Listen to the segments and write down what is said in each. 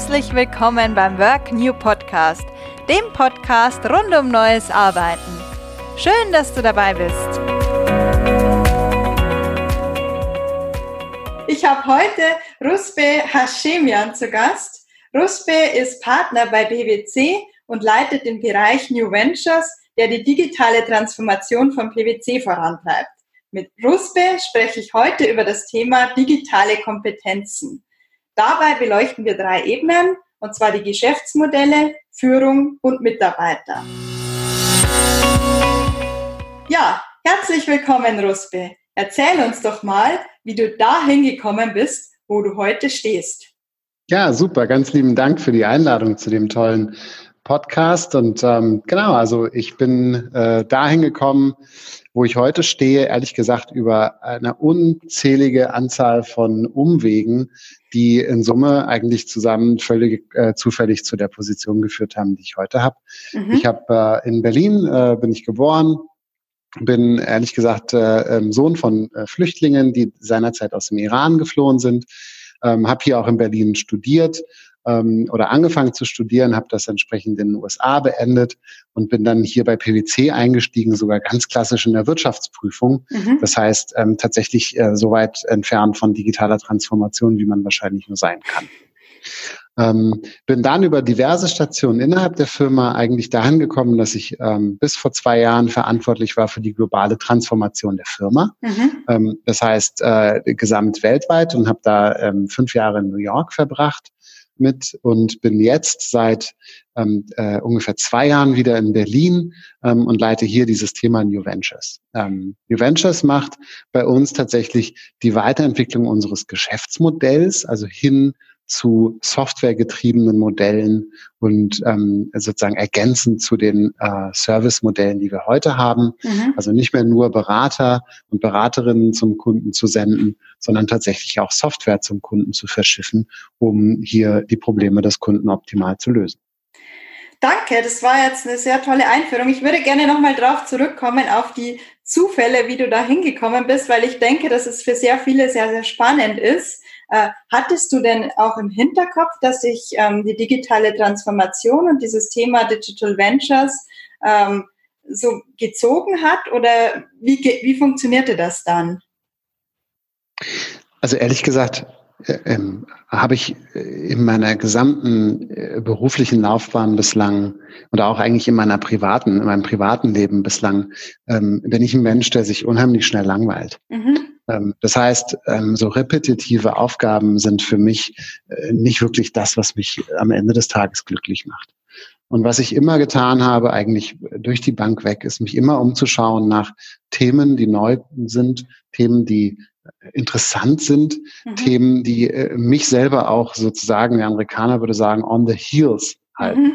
Herzlich willkommen beim Work New Podcast, dem Podcast rund um neues Arbeiten. Schön, dass du dabei bist. Ich habe heute Rusbe Hashemian zu Gast. Rusbe ist Partner bei PwC und leitet den Bereich New Ventures, der die digitale Transformation von PwC vorantreibt. Mit Rusbe spreche ich heute über das Thema digitale Kompetenzen. Dabei beleuchten wir drei Ebenen, und zwar die Geschäftsmodelle, Führung und Mitarbeiter. Ja, herzlich willkommen, Rusbe. Erzähl uns doch mal, wie du dahin gekommen bist, wo du heute stehst. Ja, super. Ganz lieben Dank für die Einladung zu dem tollen Podcast. Und ähm, genau, also ich bin äh, dahin gekommen, wo ich heute stehe, ehrlich gesagt, über eine unzählige Anzahl von Umwegen, die in Summe eigentlich zusammen völlig äh, zufällig zu der Position geführt haben, die ich heute habe. Mhm. Ich habe äh, in Berlin äh, bin ich geboren, bin ehrlich gesagt äh, ähm, Sohn von äh, Flüchtlingen, die seinerzeit aus dem Iran geflohen sind, ähm, habe hier auch in Berlin studiert ähm, oder angefangen zu studieren, habe das entsprechend in den USA beendet und bin dann hier bei PwC eingestiegen, sogar ganz klassisch in der Wirtschaftsprüfung. Mhm. Das heißt ähm, tatsächlich äh, so weit entfernt von digitaler Transformation, wie man wahrscheinlich nur sein kann. Ähm, bin dann über diverse Stationen innerhalb der Firma eigentlich dahin gekommen, dass ich ähm, bis vor zwei Jahren verantwortlich war für die globale Transformation der Firma. Mhm. Ähm, das heißt äh, gesamt weltweit und habe da ähm, fünf Jahre in New York verbracht mit und bin jetzt seit ähm, äh, ungefähr zwei Jahren wieder in Berlin ähm, und leite hier dieses Thema New Ventures. Ähm, New Ventures macht bei uns tatsächlich die Weiterentwicklung unseres Geschäftsmodells, also hin zu softwaregetriebenen Modellen und ähm, sozusagen ergänzend zu den äh, Service-Modellen, die wir heute haben. Mhm. Also nicht mehr nur Berater und Beraterinnen zum Kunden zu senden, sondern tatsächlich auch Software zum Kunden zu verschiffen, um hier die Probleme des Kunden optimal zu lösen. Danke, das war jetzt eine sehr tolle Einführung. Ich würde gerne nochmal drauf zurückkommen auf die Zufälle, wie du da hingekommen bist, weil ich denke, dass es für sehr viele sehr, sehr spannend ist. Äh, hattest du denn auch im Hinterkopf, dass sich ähm, die digitale Transformation und dieses Thema Digital Ventures ähm, so gezogen hat oder wie, wie funktionierte das dann? Also ehrlich gesagt, äh, ähm, habe ich äh, in meiner gesamten äh, beruflichen Laufbahn bislang oder auch eigentlich in meiner privaten, in meinem privaten Leben bislang, ähm, bin ich ein Mensch, der sich unheimlich schnell langweilt. Mhm. Ähm, das heißt, ähm, so repetitive Aufgaben sind für mich äh, nicht wirklich das, was mich am Ende des Tages glücklich macht. Und was ich immer getan habe, eigentlich durch die Bank weg, ist mich immer umzuschauen nach Themen, die neu sind, Themen, die interessant sind, mhm. Themen, die äh, mich selber auch sozusagen, der Amerikaner würde sagen, on the heels halten. Mhm.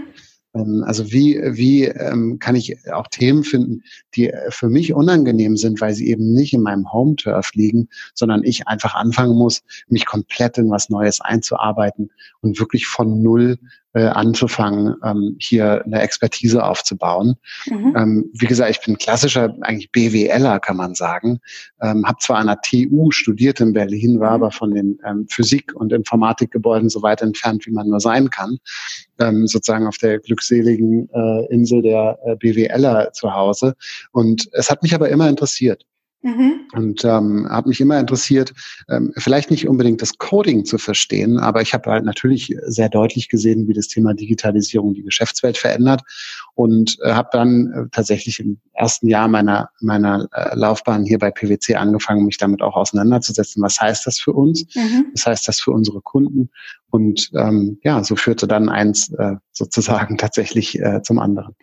Ähm, also wie, wie ähm, kann ich auch Themen finden, die äh, für mich unangenehm sind, weil sie eben nicht in meinem Home-Turf liegen, sondern ich einfach anfangen muss, mich komplett in was Neues einzuarbeiten und wirklich von Null äh, anzufangen, ähm, hier eine Expertise aufzubauen. Mhm. Ähm, wie gesagt, ich bin klassischer eigentlich BWLer, kann man sagen. Ähm, habe zwar an der TU studiert in Berlin, war mhm. aber von den ähm, Physik- und Informatikgebäuden so weit entfernt, wie man nur sein kann. Ähm, sozusagen auf der glückseligen äh, Insel der äh, BWLer zu Hause. Und es hat mich aber immer interessiert. Mhm. Und ähm, habe mich immer interessiert, ähm, vielleicht nicht unbedingt das Coding zu verstehen, aber ich habe halt natürlich sehr deutlich gesehen, wie das Thema Digitalisierung die Geschäftswelt verändert und äh, habe dann äh, tatsächlich im ersten Jahr meiner meiner äh, Laufbahn hier bei PwC angefangen, mich damit auch auseinanderzusetzen. Was heißt das für uns? Mhm. Was heißt das für unsere Kunden? Und ähm, ja, so führte dann eins äh, sozusagen tatsächlich äh, zum anderen.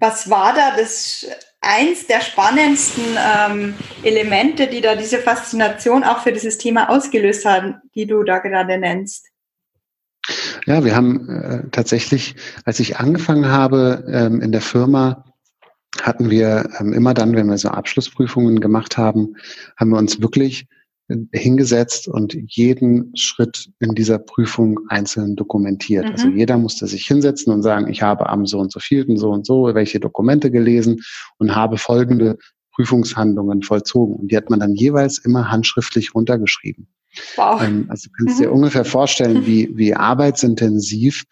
Was war da das eins der spannendsten ähm, Elemente, die da diese Faszination auch für dieses Thema ausgelöst haben, die du da gerade nennst? Ja, wir haben äh, tatsächlich, als ich angefangen habe ähm, in der Firma, hatten wir ähm, immer dann, wenn wir so Abschlussprüfungen gemacht haben, haben wir uns wirklich hingesetzt und jeden Schritt in dieser Prüfung einzeln dokumentiert. Mhm. Also jeder musste sich hinsetzen und sagen, ich habe am so und so vielten so und so welche Dokumente gelesen und habe folgende Prüfungshandlungen vollzogen. Und die hat man dann jeweils immer handschriftlich runtergeschrieben. Wow. Ähm, also du kannst mhm. dir ungefähr vorstellen, wie, wie arbeitsintensiv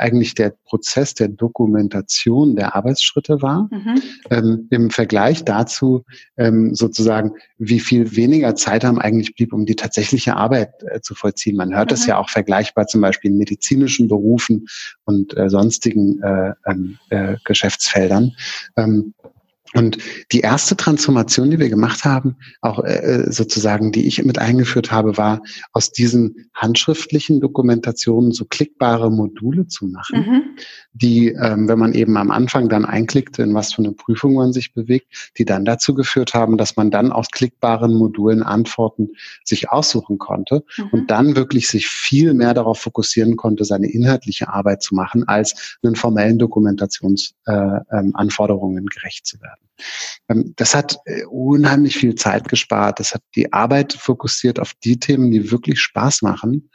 eigentlich der Prozess der Dokumentation der Arbeitsschritte war, mhm. ähm, im Vergleich dazu ähm, sozusagen, wie viel weniger Zeit haben eigentlich blieb, um die tatsächliche Arbeit äh, zu vollziehen. Man hört mhm. das ja auch vergleichbar zum Beispiel in medizinischen Berufen und äh, sonstigen äh, ähm, äh, Geschäftsfeldern. Ähm, und die erste Transformation, die wir gemacht haben, auch äh, sozusagen, die ich mit eingeführt habe, war aus diesen handschriftlichen Dokumentationen so klickbare Module zu machen, mhm. die, ähm, wenn man eben am Anfang dann einklickte, in was für eine Prüfung man sich bewegt, die dann dazu geführt haben, dass man dann aus klickbaren Modulen Antworten sich aussuchen konnte mhm. und dann wirklich sich viel mehr darauf fokussieren konnte, seine inhaltliche Arbeit zu machen, als einen formellen Dokumentationsanforderungen äh, ähm, gerecht zu werden. Ähm, das hat äh, unheimlich viel Zeit gespart. Das hat die Arbeit fokussiert auf die Themen, die wirklich Spaß machen.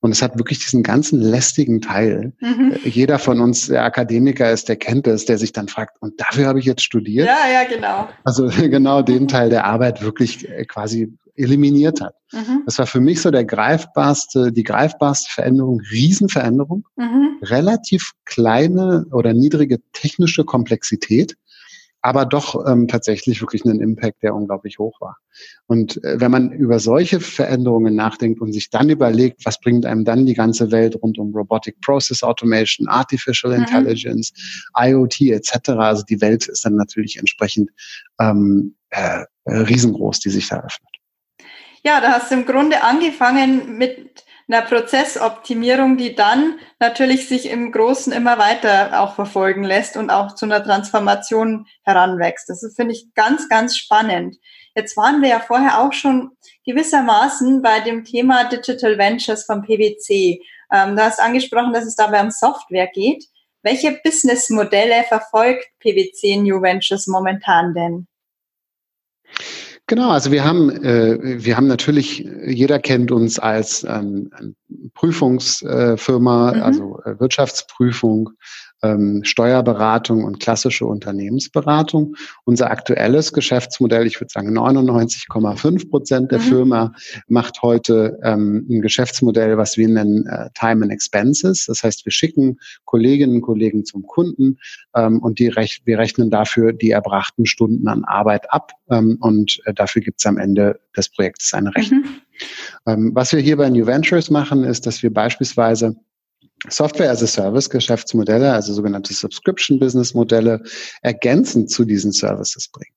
Und es hat wirklich diesen ganzen lästigen Teil. Mhm. Äh, jeder von uns, der Akademiker ist, der kennt es, der sich dann fragt, und dafür habe ich jetzt studiert? Ja, ja, genau. Also genau den Teil der Arbeit wirklich äh, quasi eliminiert hat. Mhm. Das war für mich so der greifbarste, die greifbarste Veränderung, Riesenveränderung, mhm. relativ kleine oder niedrige technische Komplexität aber doch ähm, tatsächlich wirklich einen Impact, der unglaublich hoch war. Und äh, wenn man über solche Veränderungen nachdenkt und sich dann überlegt, was bringt einem dann die ganze Welt rund um Robotic Process Automation, Artificial mhm. Intelligence, IoT etc., also die Welt ist dann natürlich entsprechend ähm, äh, riesengroß, die sich da öffnet. Ja, da hast du im Grunde angefangen mit einer Prozessoptimierung, die dann natürlich sich im Großen immer weiter auch verfolgen lässt und auch zu einer Transformation heranwächst. Das finde ich ganz, ganz spannend. Jetzt waren wir ja vorher auch schon gewissermaßen bei dem Thema Digital Ventures vom PwC. Ähm, du hast angesprochen, dass es dabei um Software geht. Welche Businessmodelle verfolgt PwC New Ventures momentan denn? Genau, also wir haben, äh, wir haben natürlich, jeder kennt uns als ähm, Prüfungsfirma, mhm. also äh, Wirtschaftsprüfung, ähm, Steuerberatung und klassische Unternehmensberatung. Unser aktuelles Geschäftsmodell, ich würde sagen 99,5 Prozent der mhm. Firma macht heute ähm, ein Geschäftsmodell, was wir nennen äh, Time and Expenses. Das heißt, wir schicken Kolleginnen und Kollegen zum Kunden ähm, und die rech wir rechnen dafür die erbrachten Stunden an Arbeit ab ähm, und äh, dafür gibt es am Ende des Projektes eine Rechnung. Mhm. Ähm, was wir hier bei New Ventures machen, ist, dass wir beispielsweise Software as a Service Geschäftsmodelle, also sogenannte Subscription Business Modelle, ergänzend zu diesen Services bringen.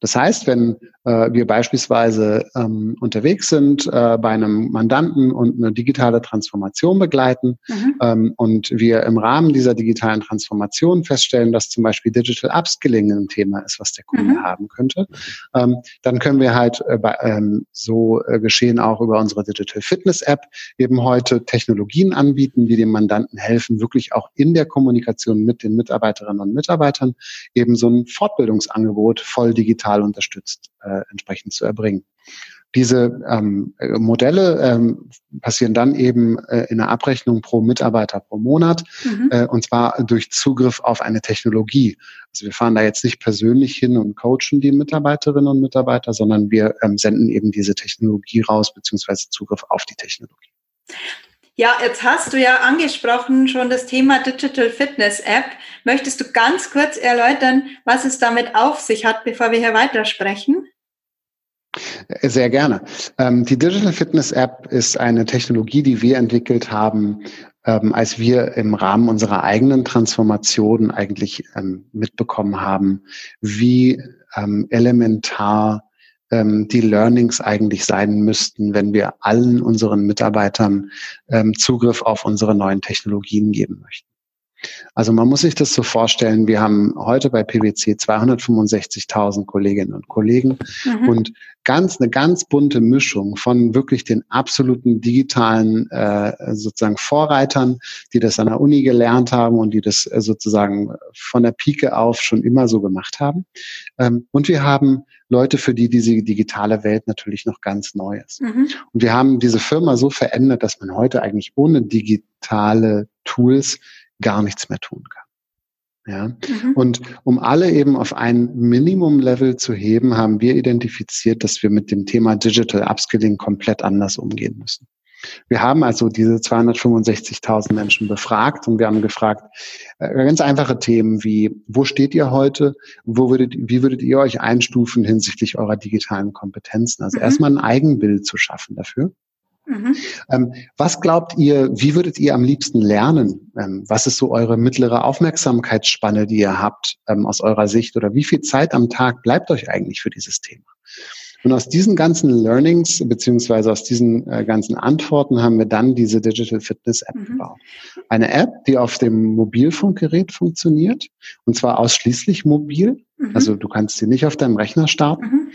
Das heißt, wenn äh, wir beispielsweise ähm, unterwegs sind äh, bei einem Mandanten und eine digitale Transformation begleiten mhm. ähm, und wir im Rahmen dieser digitalen Transformation feststellen, dass zum Beispiel Digital Upskilling ein Thema ist, was der Kunde mhm. haben könnte, ähm, dann können wir halt äh, bei, ähm, so äh, geschehen auch über unsere Digital Fitness App eben heute Technologien anbieten, die dem Mandanten helfen, wirklich auch in der Kommunikation mit den Mitarbeiterinnen und Mitarbeitern eben so ein Fortbildungsangebot voll digital unterstützt äh, entsprechend zu erbringen. Diese ähm, Modelle ähm, passieren dann eben äh, in der Abrechnung pro Mitarbeiter pro Monat mhm. äh, und zwar durch Zugriff auf eine Technologie. Also wir fahren da jetzt nicht persönlich hin und coachen die Mitarbeiterinnen und Mitarbeiter, sondern wir ähm, senden eben diese Technologie raus beziehungsweise Zugriff auf die Technologie. Ja, jetzt hast du ja angesprochen schon das Thema Digital Fitness App. Möchtest du ganz kurz erläutern, was es damit auf sich hat, bevor wir hier weitersprechen? Sehr gerne. Ähm, die Digital Fitness App ist eine Technologie, die wir entwickelt haben, ähm, als wir im Rahmen unserer eigenen Transformation eigentlich ähm, mitbekommen haben, wie elementar die Learnings eigentlich sein müssten, wenn wir allen unseren Mitarbeitern Zugriff auf unsere neuen Technologien geben möchten. Also man muss sich das so vorstellen, wir haben heute bei PwC 265.000 Kolleginnen und Kollegen mhm. und ganz eine ganz bunte Mischung von wirklich den absoluten digitalen äh, sozusagen Vorreitern, die das an der Uni gelernt haben und die das äh, sozusagen von der Pike auf schon immer so gemacht haben. Ähm, und wir haben Leute, für die diese digitale Welt natürlich noch ganz neu ist. Mhm. Und wir haben diese Firma so verändert, dass man heute eigentlich ohne digitale Tools gar nichts mehr tun kann. Ja? Mhm. Und um alle eben auf ein Minimum-Level zu heben, haben wir identifiziert, dass wir mit dem Thema Digital Upskilling komplett anders umgehen müssen. Wir haben also diese 265.000 Menschen befragt und wir haben gefragt, äh, ganz einfache Themen wie, wo steht ihr heute? Wo würdet, wie würdet ihr euch einstufen hinsichtlich eurer digitalen Kompetenzen? Also mhm. erstmal ein Eigenbild zu schaffen dafür. Mhm. Ähm, was glaubt ihr, wie würdet ihr am liebsten lernen? Ähm, was ist so eure mittlere Aufmerksamkeitsspanne, die ihr habt ähm, aus eurer Sicht? Oder wie viel Zeit am Tag bleibt euch eigentlich für dieses Thema? Und aus diesen ganzen Learnings beziehungsweise aus diesen äh, ganzen Antworten haben wir dann diese Digital Fitness App mhm. gebaut. Eine App, die auf dem Mobilfunkgerät funktioniert und zwar ausschließlich mobil. Mhm. Also du kannst sie nicht auf deinem Rechner starten. Mhm.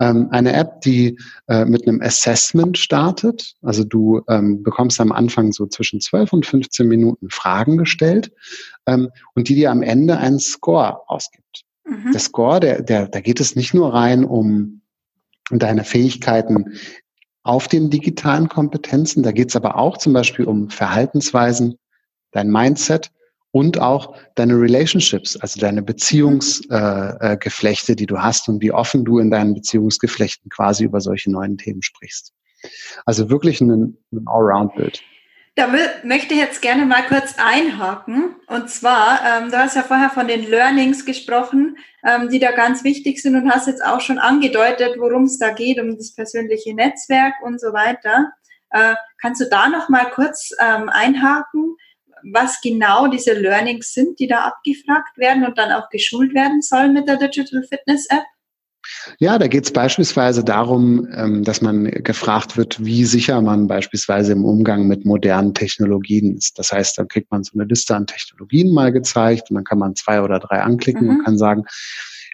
Ähm, eine App, die äh, mit einem Assessment startet. Also du ähm, bekommst am Anfang so zwischen 12 und 15 Minuten Fragen gestellt ähm, und die dir am Ende einen Score ausgibt. Mhm. Der Score, der, der, da geht es nicht nur rein um deine Fähigkeiten auf den digitalen Kompetenzen. Da geht es aber auch zum Beispiel um Verhaltensweisen, dein Mindset und auch deine Relationships, also deine Beziehungsgeflechte, äh, äh, die du hast und wie offen du in deinen Beziehungsgeflechten quasi über solche neuen Themen sprichst. Also wirklich ein, ein Allround-Bild. Da möchte ich jetzt gerne mal kurz einhaken. Und zwar, ähm, du hast ja vorher von den Learnings gesprochen, ähm, die da ganz wichtig sind und hast jetzt auch schon angedeutet, worum es da geht, um das persönliche Netzwerk und so weiter. Äh, kannst du da noch mal kurz ähm, einhaken, was genau diese Learnings sind, die da abgefragt werden und dann auch geschult werden sollen mit der Digital Fitness App? Ja, da geht es beispielsweise darum, ähm, dass man gefragt wird, wie sicher man beispielsweise im Umgang mit modernen Technologien ist. Das heißt, dann kriegt man so eine Liste an Technologien mal gezeigt und dann kann man zwei oder drei anklicken mhm. und kann sagen,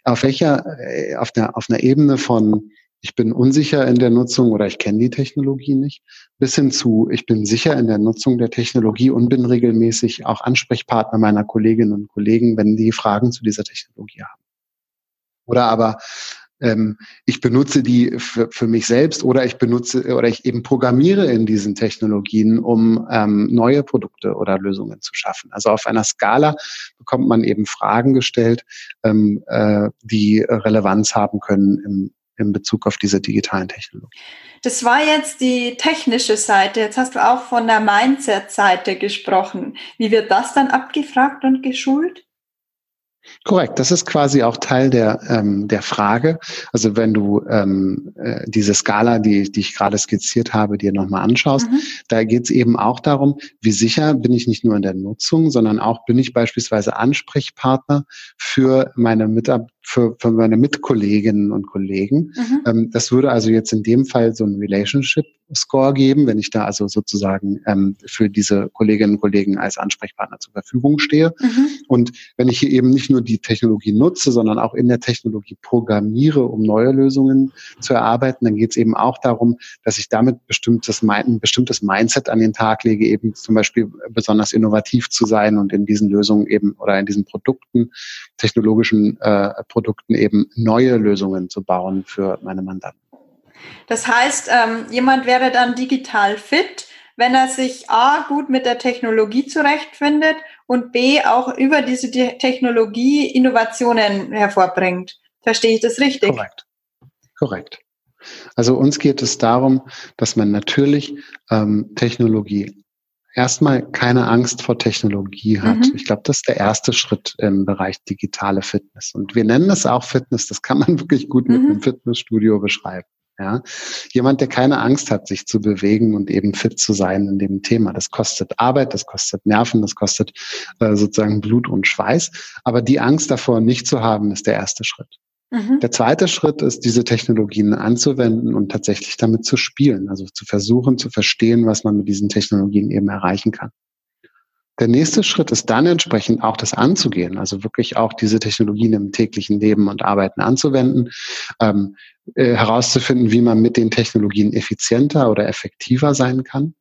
auf welcher, äh, auf einer, auf einer Ebene von ich bin unsicher in der Nutzung oder ich kenne die Technologie nicht, bis hin zu, ich bin sicher in der Nutzung der Technologie und bin regelmäßig auch Ansprechpartner meiner Kolleginnen und Kollegen, wenn die Fragen zu dieser Technologie haben. Oder aber ähm, ich benutze die für, für mich selbst oder ich benutze oder ich eben programmiere in diesen Technologien, um ähm, neue Produkte oder Lösungen zu schaffen. Also auf einer Skala bekommt man eben Fragen gestellt, ähm, äh, die Relevanz haben können im, in Bezug auf diese digitalen Technologien. Das war jetzt die technische Seite. Jetzt hast du auch von der Mindset-Seite gesprochen. Wie wird das dann abgefragt und geschult? Korrekt, das ist quasi auch Teil der, ähm, der Frage. Also wenn du ähm, äh, diese Skala, die, die ich gerade skizziert habe, dir nochmal anschaust, mhm. da geht es eben auch darum, wie sicher bin ich nicht nur in der Nutzung, sondern auch bin ich beispielsweise Ansprechpartner für meine Mitarbeiter für, für meine Mitkolleginnen und Kollegen. Mhm. Ähm, das würde also jetzt in dem Fall so ein Relationship Score geben, wenn ich da also sozusagen ähm, für diese Kolleginnen und Kollegen als Ansprechpartner zur Verfügung stehe. Mhm. Und wenn ich hier eben nicht nur die Technologie nutze, sondern auch in der Technologie programmiere, um neue Lösungen zu erarbeiten, dann geht es eben auch darum, dass ich damit bestimmtes, ein bestimmtes Mindset an den Tag lege, eben zum Beispiel besonders innovativ zu sein und in diesen Lösungen eben oder in diesen Produkten, technologischen äh, Produkten eben neue Lösungen zu bauen für meine Mandanten. Das heißt, ähm, jemand wäre dann digital fit, wenn er sich A gut mit der Technologie zurechtfindet und B auch über diese Technologie Innovationen hervorbringt. Verstehe ich das richtig? Korrekt. Korrekt. Also uns geht es darum, dass man natürlich ähm, Technologie erstmal keine Angst vor Technologie hat. Mhm. Ich glaube, das ist der erste Schritt im Bereich digitale Fitness. Und wir nennen es auch Fitness. Das kann man wirklich gut mit mhm. einem Fitnessstudio beschreiben. Ja, jemand, der keine Angst hat, sich zu bewegen und eben fit zu sein in dem Thema. Das kostet Arbeit, das kostet Nerven, das kostet äh, sozusagen Blut und Schweiß. Aber die Angst davor nicht zu haben, ist der erste Schritt. Mhm. Der zweite Schritt ist, diese Technologien anzuwenden und tatsächlich damit zu spielen, also zu versuchen zu verstehen, was man mit diesen Technologien eben erreichen kann. Der nächste Schritt ist dann entsprechend auch das anzugehen, also wirklich auch diese Technologien im täglichen Leben und Arbeiten anzuwenden, ähm, äh, herauszufinden, wie man mit den Technologien effizienter oder effektiver sein kann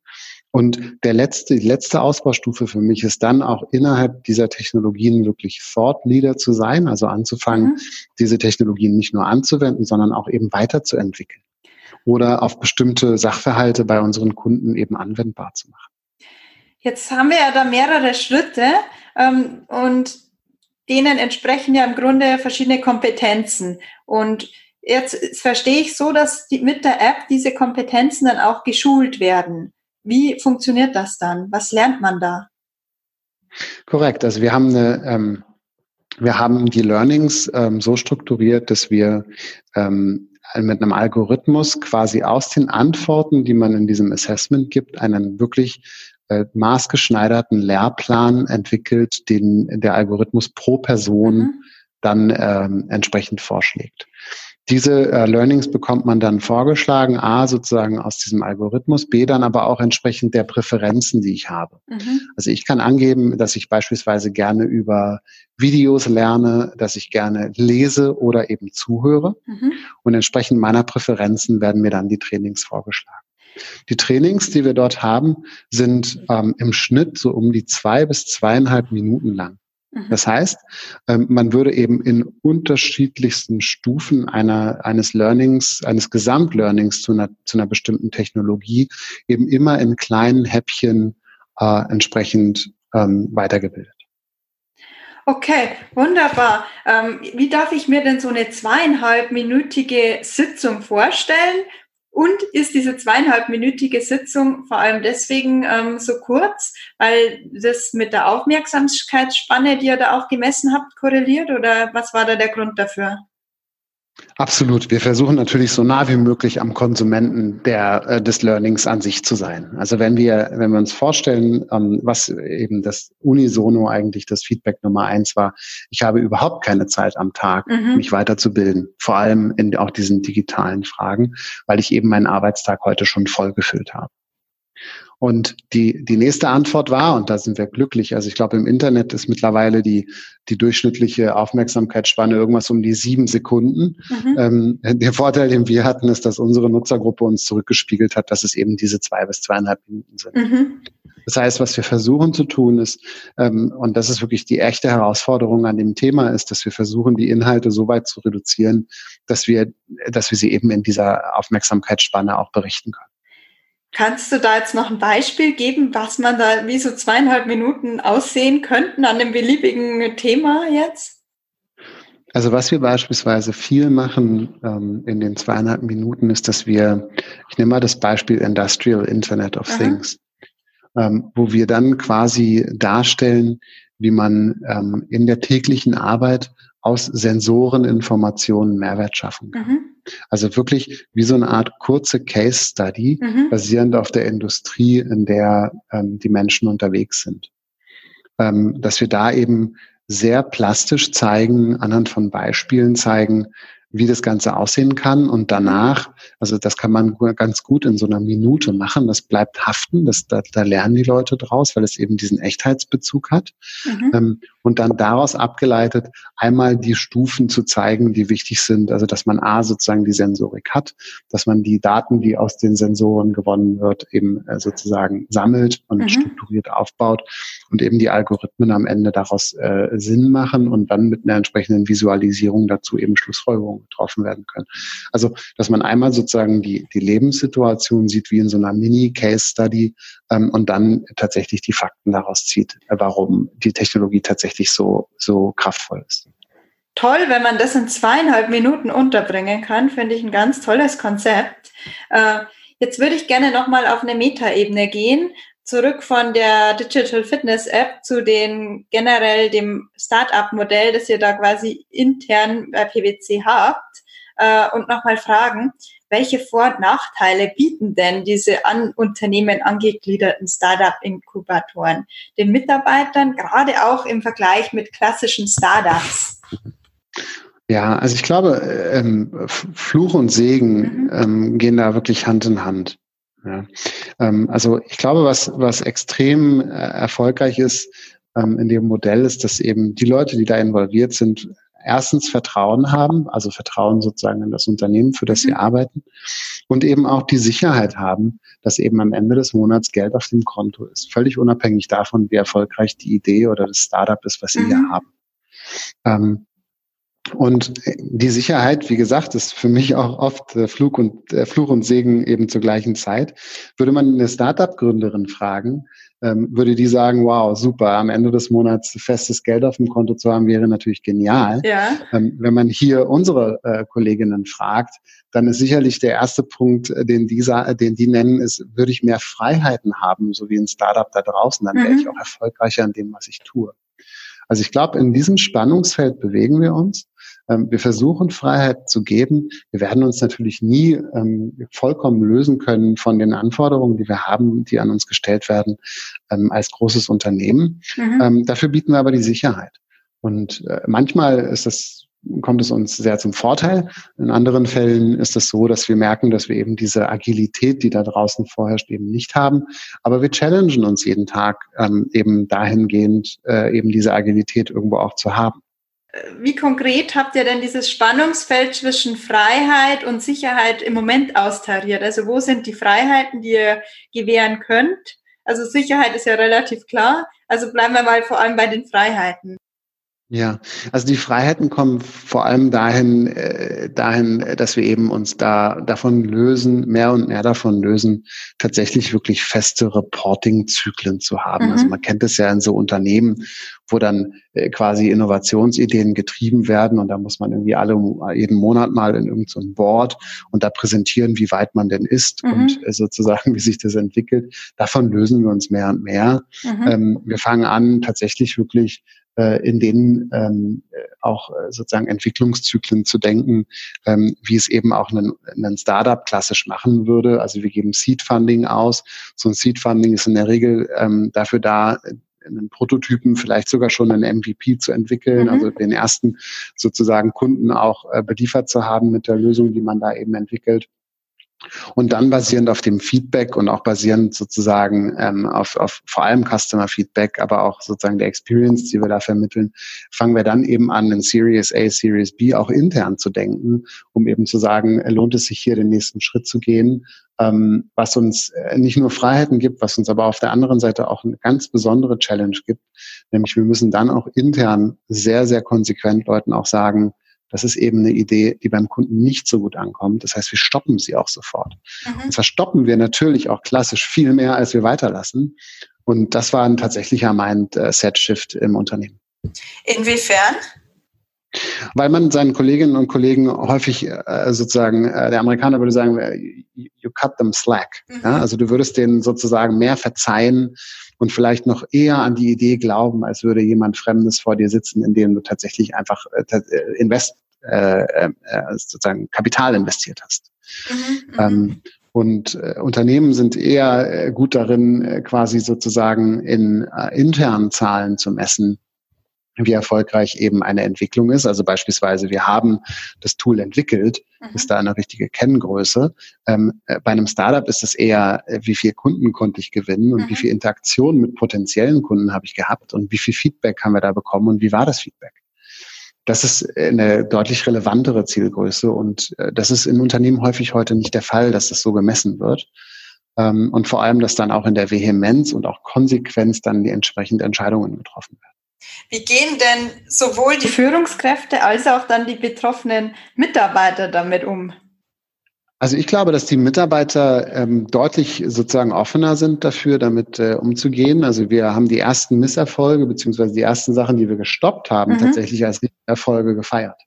und der letzte, die letzte Ausbaustufe für mich ist dann auch innerhalb dieser Technologien wirklich Thought Leader zu sein, also anzufangen, mhm. diese Technologien nicht nur anzuwenden, sondern auch eben weiterzuentwickeln oder auf bestimmte Sachverhalte bei unseren Kunden eben anwendbar zu machen. Jetzt haben wir ja da mehrere Schritte ähm, und denen entsprechen ja im Grunde verschiedene Kompetenzen. Und jetzt verstehe ich so, dass die, mit der App diese Kompetenzen dann auch geschult werden. Wie funktioniert das dann? Was lernt man da? Korrekt. Also wir haben eine, ähm, wir haben die Learnings ähm, so strukturiert, dass wir ähm, mit einem Algorithmus quasi aus den Antworten, die man in diesem Assessment gibt, einen wirklich äh, maßgeschneiderten Lehrplan entwickelt, den der Algorithmus pro Person mhm. dann ähm, entsprechend vorschlägt. Diese äh, Learnings bekommt man dann vorgeschlagen, A, sozusagen aus diesem Algorithmus, B, dann aber auch entsprechend der Präferenzen, die ich habe. Mhm. Also ich kann angeben, dass ich beispielsweise gerne über Videos lerne, dass ich gerne lese oder eben zuhöre. Mhm. Und entsprechend meiner Präferenzen werden mir dann die Trainings vorgeschlagen. Die Trainings, die wir dort haben, sind ähm, im Schnitt so um die zwei bis zweieinhalb Minuten lang. Mhm. Das heißt, ähm, man würde eben in unterschiedlichsten Stufen einer, eines Learnings, eines Gesamtlearnings zu einer, zu einer bestimmten Technologie eben immer in kleinen Häppchen äh, entsprechend ähm, weitergebildet. Okay, wunderbar. Ähm, wie darf ich mir denn so eine zweieinhalbminütige Sitzung vorstellen? Und ist diese zweieinhalbminütige Sitzung vor allem deswegen ähm, so kurz, weil das mit der Aufmerksamkeitsspanne, die ihr da auch gemessen habt, korreliert? Oder was war da der Grund dafür? Absolut. Wir versuchen natürlich so nah wie möglich am Konsumenten der, äh, des Learnings an sich zu sein. Also wenn wir, wenn wir uns vorstellen, ähm, was eben das Unisono eigentlich das Feedback Nummer eins war, ich habe überhaupt keine Zeit am Tag, mhm. mich weiterzubilden. Vor allem in auch diesen digitalen Fragen, weil ich eben meinen Arbeitstag heute schon voll gefüllt habe. Und die, die nächste Antwort war, und da sind wir glücklich, also ich glaube, im Internet ist mittlerweile die, die durchschnittliche Aufmerksamkeitsspanne irgendwas um die sieben Sekunden. Mhm. Ähm, der Vorteil, den wir hatten, ist, dass unsere Nutzergruppe uns zurückgespiegelt hat, dass es eben diese zwei bis zweieinhalb Minuten sind. Mhm. Das heißt, was wir versuchen zu tun ist, ähm, und das ist wirklich die echte Herausforderung an dem Thema, ist, dass wir versuchen, die Inhalte so weit zu reduzieren, dass wir, dass wir sie eben in dieser Aufmerksamkeitsspanne auch berichten können. Kannst du da jetzt noch ein Beispiel geben, was man da wie so zweieinhalb Minuten aussehen könnten an dem beliebigen Thema jetzt? Also was wir beispielsweise viel machen ähm, in den zweieinhalb Minuten ist, dass wir, ich nehme mal das Beispiel Industrial Internet of Aha. Things, ähm, wo wir dann quasi darstellen, wie man ähm, in der täglichen Arbeit aus Sensoren Informationen Mehrwert schaffen kann. Mhm. Also wirklich wie so eine Art kurze Case Study, mhm. basierend auf der Industrie, in der ähm, die Menschen unterwegs sind. Ähm, dass wir da eben sehr plastisch zeigen, anhand von Beispielen zeigen, wie das Ganze aussehen kann. Und danach, also das kann man ganz gut in so einer Minute machen. Das bleibt haften. Das, da, da lernen die Leute draus, weil es eben diesen Echtheitsbezug hat. Mhm. Ähm, und dann daraus abgeleitet einmal die Stufen zu zeigen, die wichtig sind. Also dass man A sozusagen die Sensorik hat, dass man die Daten, die aus den Sensoren gewonnen wird, eben äh, sozusagen sammelt und mhm. strukturiert aufbaut und eben die Algorithmen am Ende daraus äh, Sinn machen und dann mit einer entsprechenden Visualisierung dazu eben Schlussfolgerungen getroffen werden können. Also dass man einmal sozusagen die, die Lebenssituation sieht wie in so einer Mini-Case-Study ähm, und dann tatsächlich die Fakten daraus zieht, äh, warum die Technologie tatsächlich so, so kraftvoll ist. Toll, wenn man das in zweieinhalb Minuten unterbringen kann, finde ich ein ganz tolles Konzept. Äh, jetzt würde ich gerne nochmal auf eine Metaebene gehen, zurück von der Digital Fitness App zu den generell dem Startup-Modell, das ihr da quasi intern bei PwC habt äh, und nochmal fragen, welche Vor- und Nachteile bieten denn diese an Unternehmen angegliederten Startup-Inkubatoren den Mitarbeitern, gerade auch im Vergleich mit klassischen Startups? Ja, also ich glaube, ähm, Fluch und Segen mhm. ähm, gehen da wirklich Hand in Hand. Ja. Ähm, also ich glaube, was, was extrem äh, erfolgreich ist ähm, in dem Modell, ist, dass eben die Leute, die da involviert sind, erstens Vertrauen haben, also Vertrauen sozusagen in das Unternehmen, für das sie mhm. arbeiten und eben auch die Sicherheit haben, dass eben am Ende des Monats Geld auf dem Konto ist, völlig unabhängig davon, wie erfolgreich die Idee oder das Startup ist, was sie mhm. hier haben. Ähm, Und die Sicherheit, wie gesagt, ist für mich auch oft äh, Flug und, äh, Fluch und Segen eben zur gleichen Zeit. Würde man eine Startup-Gründerin fragen, ähm, würde die sagen, wow, super, am Ende des Monats festes Geld auf dem Konto zu haben, wäre natürlich genial. Ja. Ähm, wenn man hier unsere äh, Kolleginnen fragt, dann ist sicherlich der erste Punkt, äh, den, dieser, den die nennen, ist, würde ich mehr Freiheiten haben, so wie ein Startup da draußen, dann wäre mhm. ich auch erfolgreicher in dem, was ich tue. Also ich glaube, in diesem Spannungsfeld bewegen wir uns. Ähm, wir versuchen Freiheit zu geben. Wir werden uns natürlich nie ähm, vollkommen lösen können von den Anforderungen, die wir haben, die an uns gestellt werden ähm, als großes Unternehmen. Mhm. dafür bieten wir aber die Sicherheit. Und äh, manchmal ist das kommt es uns sehr zum Vorteil. In anderen Fällen ist es so, dass wir merken, dass wir eben diese Agilität, die da draußen vorherrscht, eben nicht haben. Aber wir challengen uns jeden Tag ähm, eben dahingehend, äh, eben diese Agilität irgendwo auch zu haben. Wie konkret habt ihr denn dieses Spannungsfeld zwischen Freiheit und Sicherheit im Moment austariert? Also wo sind die Freiheiten, die ihr gewähren könnt? Also Sicherheit ist ja relativ klar. Also bleiben wir mal vor allem bei den Freiheiten. Ja, also die Freiheiten kommen vor allem dahin, äh, dahin, dass wir eben uns da davon lösen, mehr und mehr davon lösen, tatsächlich wirklich feste Reporting-Zyklen zu haben. Also mhm. Also man kennt es ja in so Unternehmen, wo dann äh, quasi Innovationsideen getrieben werden und da muss man irgendwie alle jeden Monat mal in irgendein Board und da präsentieren, wie weit man denn ist mhm. und äh, sozusagen, wie sich das entwickelt. Davon lösen wir uns mehr und mehr. Mhm. Ähm, wir fangen an, tatsächlich wirklich in denen ähm, auch äh, sozusagen Entwicklungszyklen zu denken, ähm, wie es eben auch ein, ein Startup klassisch machen würde. Also wir geben Seed Funding aus. So ein Seed Funding ist in der Regel ähm, dafür da, einen Prototypen, vielleicht sogar schon einen MVP zu entwickeln, mhm. also den ersten sozusagen Kunden auch äh, beliefert zu haben mit der Lösung, die man da eben entwickelt. Und dann basierend auf dem Feedback und auch basierend sozusagen ähm, auf, auf vor allem Customer Feedback, aber auch sozusagen der Experience, die wir da vermitteln, fangen wir dann eben an, in Series A, Series B auch intern zu denken, um eben zu sagen, lohnt es sich hier den nächsten Schritt zu gehen, ähm, was uns äh, nicht nur Freiheiten gibt, was uns aber auf der anderen Seite auch eine ganz besondere Challenge gibt, nämlich wir müssen dann auch intern sehr, sehr konsequent Leuten auch sagen, das ist eben eine Idee, die beim Kunden nicht so gut ankommt. Das heißt, wir stoppen sie auch sofort. Mhm. Und zwar stoppen wir natürlich auch klassisch viel mehr, als wir weiterlassen. Und das war ein tatsächlicher Mindset-Shift im Unternehmen. Inwiefern? Weil man seinen Kolleginnen und Kollegen häufig äh, sozusagen, äh, der Amerikaner würde sagen, äh, you cut them slack. Mhm. Ja? Also du würdest denen sozusagen mehr verzeihen und vielleicht noch eher an die Idee glauben, als würde jemand Fremdes vor dir sitzen, in dem du tatsächlich einfach äh, äh invest, äh, äh, sozusagen Kapital investiert hast. Mhm, mhm. ähm, und äh, Unternehmen sind eher äh, gut darin, äh, quasi sozusagen in äh, internen Zahlen zu messen, wie erfolgreich eben eine Entwicklung ist. Also beispielsweise, wir haben das Tool entwickelt, mhm. ist da eine richtige Kenngröße. Ähm, äh, bei einem Startup ist es eher, äh, wie viel Kunden konnte ich gewinnen und mhm. wie viel Interaktion mit potenziellen Kunden habe ich gehabt und wie viel Feedback haben wir da bekommen und wie war das Feedback. Das ist eine deutlich relevantere Zielgröße und äh, das ist in Unternehmen häufig heute nicht der Fall, dass das so gemessen wird. Ähm, und vor allem, dass dann auch in der Vehemenz und auch Konsequenz dann die entsprechenden Entscheidungen getroffen werden. Wie gehen denn sowohl die Führungskräfte als auch dann die betroffenen Mitarbeiter damit um? Also ich glaube, dass die Mitarbeiter ähm, deutlich sozusagen offener sind dafür, damit äh, umzugehen. Also wir haben die ersten Misserfolge beziehungsweise die ersten Sachen, die wir gestoppt haben, mhm. tatsächlich als Erfolge gefeiert.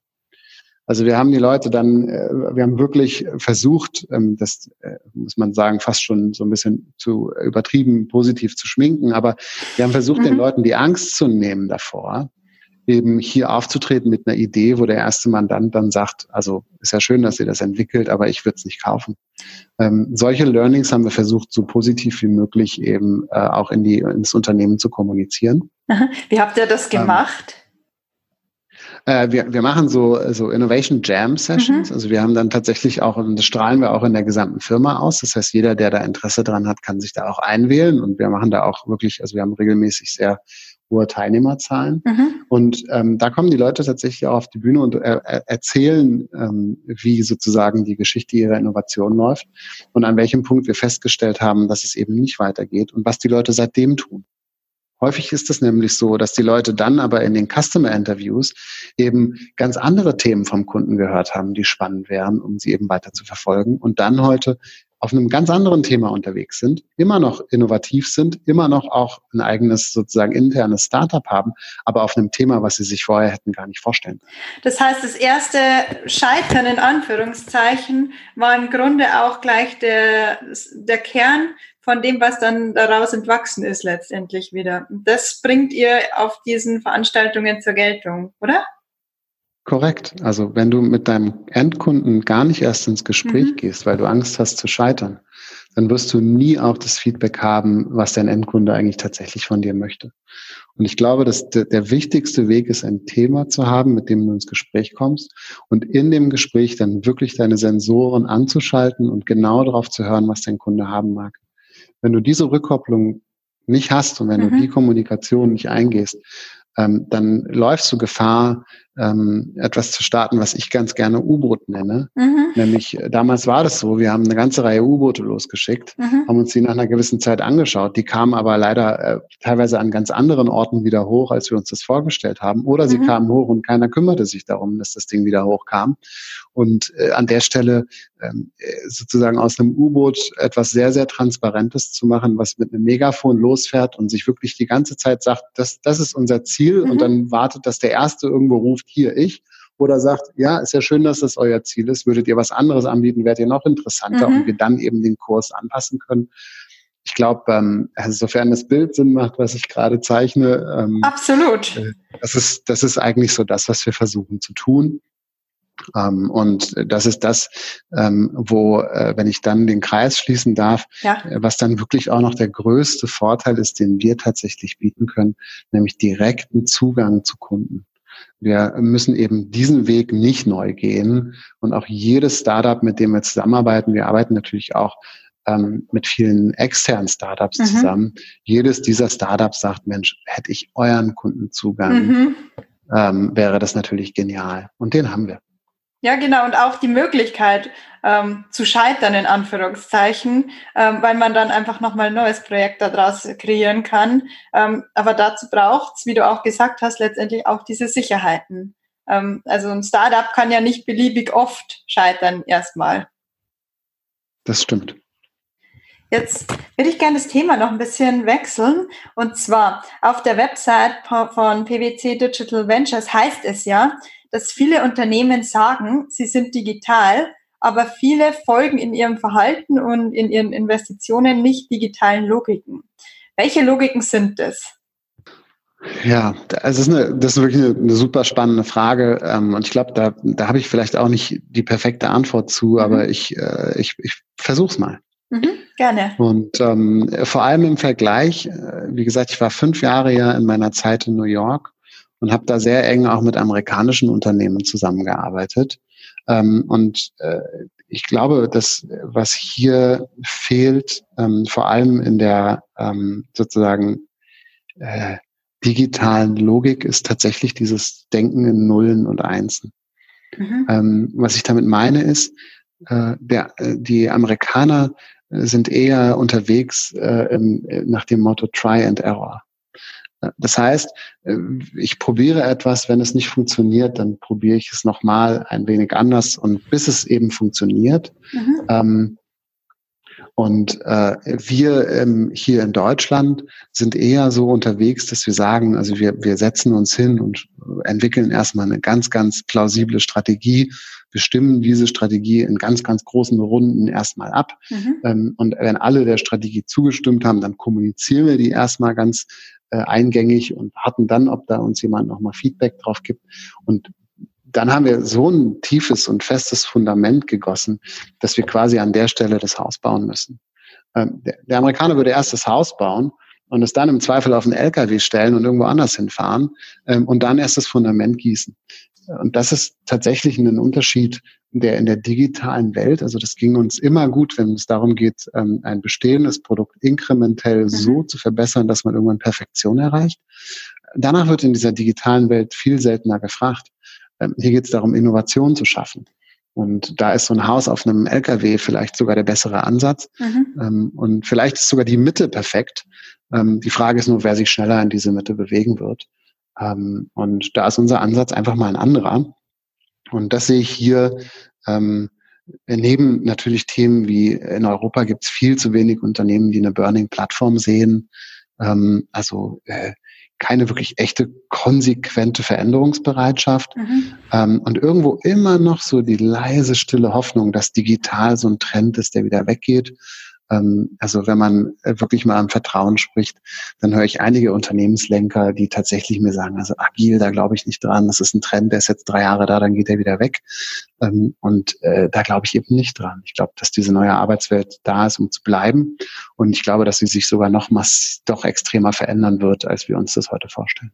Also wir haben die Leute dann, äh, wir haben wirklich versucht, ähm, das äh, muss man sagen, fast schon so ein bisschen zu übertrieben positiv zu schminken, aber wir haben versucht, mhm. den Leuten die Angst zu nehmen davor, eben hier aufzutreten mit einer Idee, wo der erste Mandant dann sagt, also ist ja schön, dass ihr das entwickelt, aber ich würde es nicht kaufen. Ähm, solche Learnings haben wir versucht, so positiv wie möglich eben äh, auch in die, ins Unternehmen zu kommunizieren. Wie habt ihr das ähm, gemacht? Ähm, äh, wir, wir machen so, so Innovation Jam Sessions. Mhm. Also wir haben dann tatsächlich auch, und das strahlen wir auch in der gesamten Firma aus. Das heißt, jeder, der da Interesse dran hat, kann sich da auch einwählen. Und wir machen da auch wirklich, also wir haben regelmäßig sehr hohe Teilnehmerzahlen. Mhm. Und ähm, da kommen die Leute tatsächlich auch auf die Bühne und äh, erzählen, ähm, wie sozusagen die Geschichte ihrer Innovation läuft und an welchem Punkt wir festgestellt haben, dass es eben nicht weitergeht und was die Leute seitdem tun. Häufig ist es nämlich so, dass die Leute dann aber in den Customer Interviews eben ganz andere Themen vom Kunden gehört haben, die spannend wären, um sie eben weiter zu verfolgen. Und dann heute auf einem ganz anderen Thema unterwegs sind, immer noch innovativ sind, immer noch auch ein eigenes sozusagen internes Startup haben, aber auf einem Thema, was sie sich vorher hätten gar nicht vorstellen. Das heißt, das erste Scheitern in Anführungszeichen war im Grunde auch gleich der, der Kern von dem, was dann daraus entwachsen ist letztendlich wieder. Das bringt ihr auf diesen Veranstaltungen zur Geltung, oder? Korrekt. Also wenn du mit deinem Endkunden gar nicht erst ins Gespräch mhm. gehst, weil du Angst hast zu scheitern, dann wirst du nie auch das Feedback haben, was dein Endkunde eigentlich tatsächlich von dir möchte. Und ich glaube, dass der, der wichtigste Weg ist, ein Thema zu haben, mit dem du ins Gespräch kommst und in dem Gespräch dann wirklich deine Sensoren anzuschalten und genau darauf zu hören, was dein Kunde haben mag. Wenn du diese Rückkopplung nicht hast und wenn mhm. du die Kommunikation nicht eingehst, ähm, dann läufst du Gefahr, ähm, etwas zu starten, was ich ganz gerne U-Boot nenne. Mhm. Nämlich, äh, damals war das so, wir haben eine ganze Reihe U-Boote losgeschickt, mhm. haben uns die nach einer gewissen Zeit angeschaut. Die kamen aber leider äh, teilweise an ganz anderen Orten wieder hoch, als wir uns das vorgestellt haben. Oder sie mhm. kamen hoch und keiner kümmerte sich darum, dass das Ding wieder hochkam. Und äh, an der Stelle ähm, äh, sozusagen aus einem U-Boot etwas sehr, sehr Transparentes zu machen, was mit einem Megafon losfährt und sich wirklich die ganze Zeit sagt, das, das ist unser Ziel und mhm. dann wartet, dass der Erste irgendwo ruft, ruft hier ich oder sagt, ja, ist ja schön, dass das euer Ziel ist, würdet ihr was anderes anbieten, wärt ihr noch interessanter mhm. und wir dann eben den Kurs anpassen können. Ich glaube, ähm, also sofern das Bild Sinn macht, was ich gerade zeichne, ähm, absolut. Äh, das ist das ist eigentlich so das, was wir versuchen zu tun. Ähm, und das ist das, ähm, wo, äh, wenn ich dann den Kreis schließen darf, ja. Äh, was dann wirklich auch noch der größte Vorteil ist, den wir tatsächlich bieten können, nämlich direkten Zugang zu Kunden. Wir müssen eben diesen Weg nicht neu gehen. Und auch jedes Startup, mit dem wir zusammenarbeiten, wir arbeiten natürlich auch ähm, mit vielen externen Startups mhm. zusammen. Jedes dieser Startups sagt, Mensch, hätte ich euren Kundenzugang, mhm. ähm, wäre das natürlich genial. Und den haben wir. Ja, genau. Und auch die Möglichkeit ähm, zu scheitern, in Anführungszeichen, ähm, weil man dann einfach nochmal ein neues Projekt daraus kreieren kann. Ähm, aber dazu braucht's, wie du auch gesagt hast, letztendlich auch diese Sicherheiten. Ähm, also ein Startup kann ja nicht beliebig oft scheitern erstmal. Das stimmt. Jetzt würde ich gerne das Thema noch ein bisschen wechseln. Und zwar auf der Website von PwC Digital Ventures heißt es ja, dass viele Unternehmen sagen, sie sind digital, aber viele folgen in ihrem Verhalten und in ihren Investitionen nicht digitalen Logiken. Welche Logiken sind das? Ja, also das ist, eine, das ist wirklich eine, eine super spannende Frage ähm, und ich glaube, da, da habe ich vielleicht auch nicht die perfekte Antwort zu, mhm. aber ich, äh, ich, ich versuche es mal. Mhm, gerne. Und ähm, vor allem im Vergleich, äh, wie gesagt, ich war fünf Jahre ja in meiner Zeit in New York und habe da sehr eng auch mit amerikanischen Unternehmen zusammengearbeitet. Ähm, und äh, ich glaube, dass was hier fehlt, ähm, vor allem in der ähm, sozusagen äh, digitalen Logik, ist tatsächlich dieses Denken in Nullen und Einsen. Mhm. Ähm, was ich damit meine ist, äh, der, äh, die Amerikaner sind eher unterwegs äh, im, nach dem Motto Try and Error. Das heißt, äh, ich probiere etwas, wenn es nicht funktioniert, dann probiere ich es nochmal ein wenig anders und bis es eben funktioniert. Mhm. Ähm, und äh, wir ähm, hier in Deutschland sind eher so unterwegs, dass wir sagen, also wir, wir setzen uns hin und entwickeln erstmal eine ganz, ganz plausible Strategie, Wir stimmen diese Strategie in ganz, ganz großen Runden erstmal ab. Mhm. Ähm, und wenn alle der Strategie zugestimmt haben, dann kommunizieren wir die erstmal ganz äh, eingängig und warten dann, ob da uns jemand nochmal Feedback drauf gibt. Und dann haben wir so ein tiefes und festes Fundament gegossen, dass wir quasi an der Stelle das Haus bauen müssen. Ähm, der, der Amerikaner würde erst das Haus bauen und es dann im Zweifel auf einen LKW stellen und irgendwo anders hinfahren ähm, und dann erst das Fundament gießen. Und das ist tatsächlich ein Unterschied, der in der digitalen Welt, also das ging uns immer gut, wenn es darum geht, ähm, ein bestehendes Produkt inkrementell mhm. so zu verbessern, dass man irgendwann Perfektion erreicht. Danach wird in dieser digitalen Welt viel seltener gefragt. Ähm, hier geht es darum, Innovation zu schaffen. Und da ist so ein Haus auf einem LKW vielleicht sogar der bessere Ansatz. Mhm. Ähm, und vielleicht ist sogar die Mitte perfekt. Ähm, die Frage ist nur, wer sich schneller in diese Mitte bewegen wird. Und da ist unser Ansatz einfach mal ein anderer. Und das sehe ich hier neben natürlich Themen wie in Europa gibt es viel zu wenig Unternehmen, die eine Burning-Plattform sehen. Also äh, keine wirklich echte konsequente Veränderungsbereitschaft mhm. ähm, und irgendwo immer noch so die leise, stille Hoffnung, dass digital so ein Trend ist, der wieder weggeht ähm, also wenn man äh, wirklich mal am Vertrauen spricht, dann höre ich einige Unternehmenslenker, die tatsächlich mir sagen, also agil, da glaube ich nicht dran, das ist ein Trend, der ist jetzt drei Jahre da, dann geht er wieder weg. Ähm, und äh, da glaube ich eben nicht dran. Ich glaube, dass diese neue Arbeitswelt da ist, um zu bleiben. Und ich glaube, dass sie sich sogar noch mal doch extremer verändern wird, als wir uns das heute vorstellen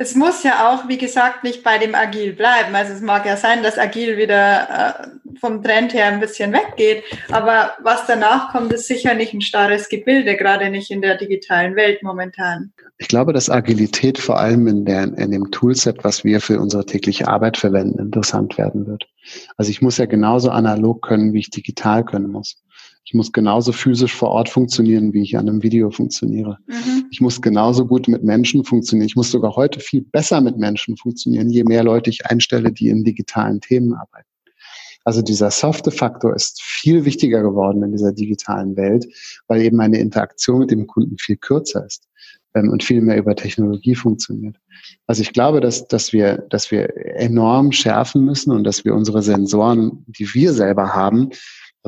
es muss ja auch, wie gesagt, nicht bei dem Agil bleiben. Also es mag ja sein, dass Agil wieder äh, vom Trend her ein bisschen weggeht, aber was danach kommt, ist sicher nicht ein starres Gebilde, gerade nicht in der digitalen Welt momentan. Ich glaube, dass Agilität vor allem in, der, in dem Toolset, was wir für unsere tägliche Arbeit verwenden, interessant werden wird. Also ich muss ja genauso analog können, wie ich digital können muss. Ich muss genauso physisch vor Ort funktionieren, wie ich an einem Video funktioniere. Mhm. Ich muss genauso gut mit Menschen funktionieren. Ich muss sogar heute viel besser mit Menschen funktionieren, je mehr Leute ich einstelle, die in digitalen Themen arbeiten. Also dieser softe Faktor ist viel wichtiger geworden in dieser digitalen Welt, weil eben meine Interaktion mit dem Kunden viel kürzer ist ähm, und viel mehr über Technologie funktioniert. Also ich glaube, dass, dass, wir, dass wir enorm schärfen müssen und dass wir unsere Sensoren, die wir selber haben,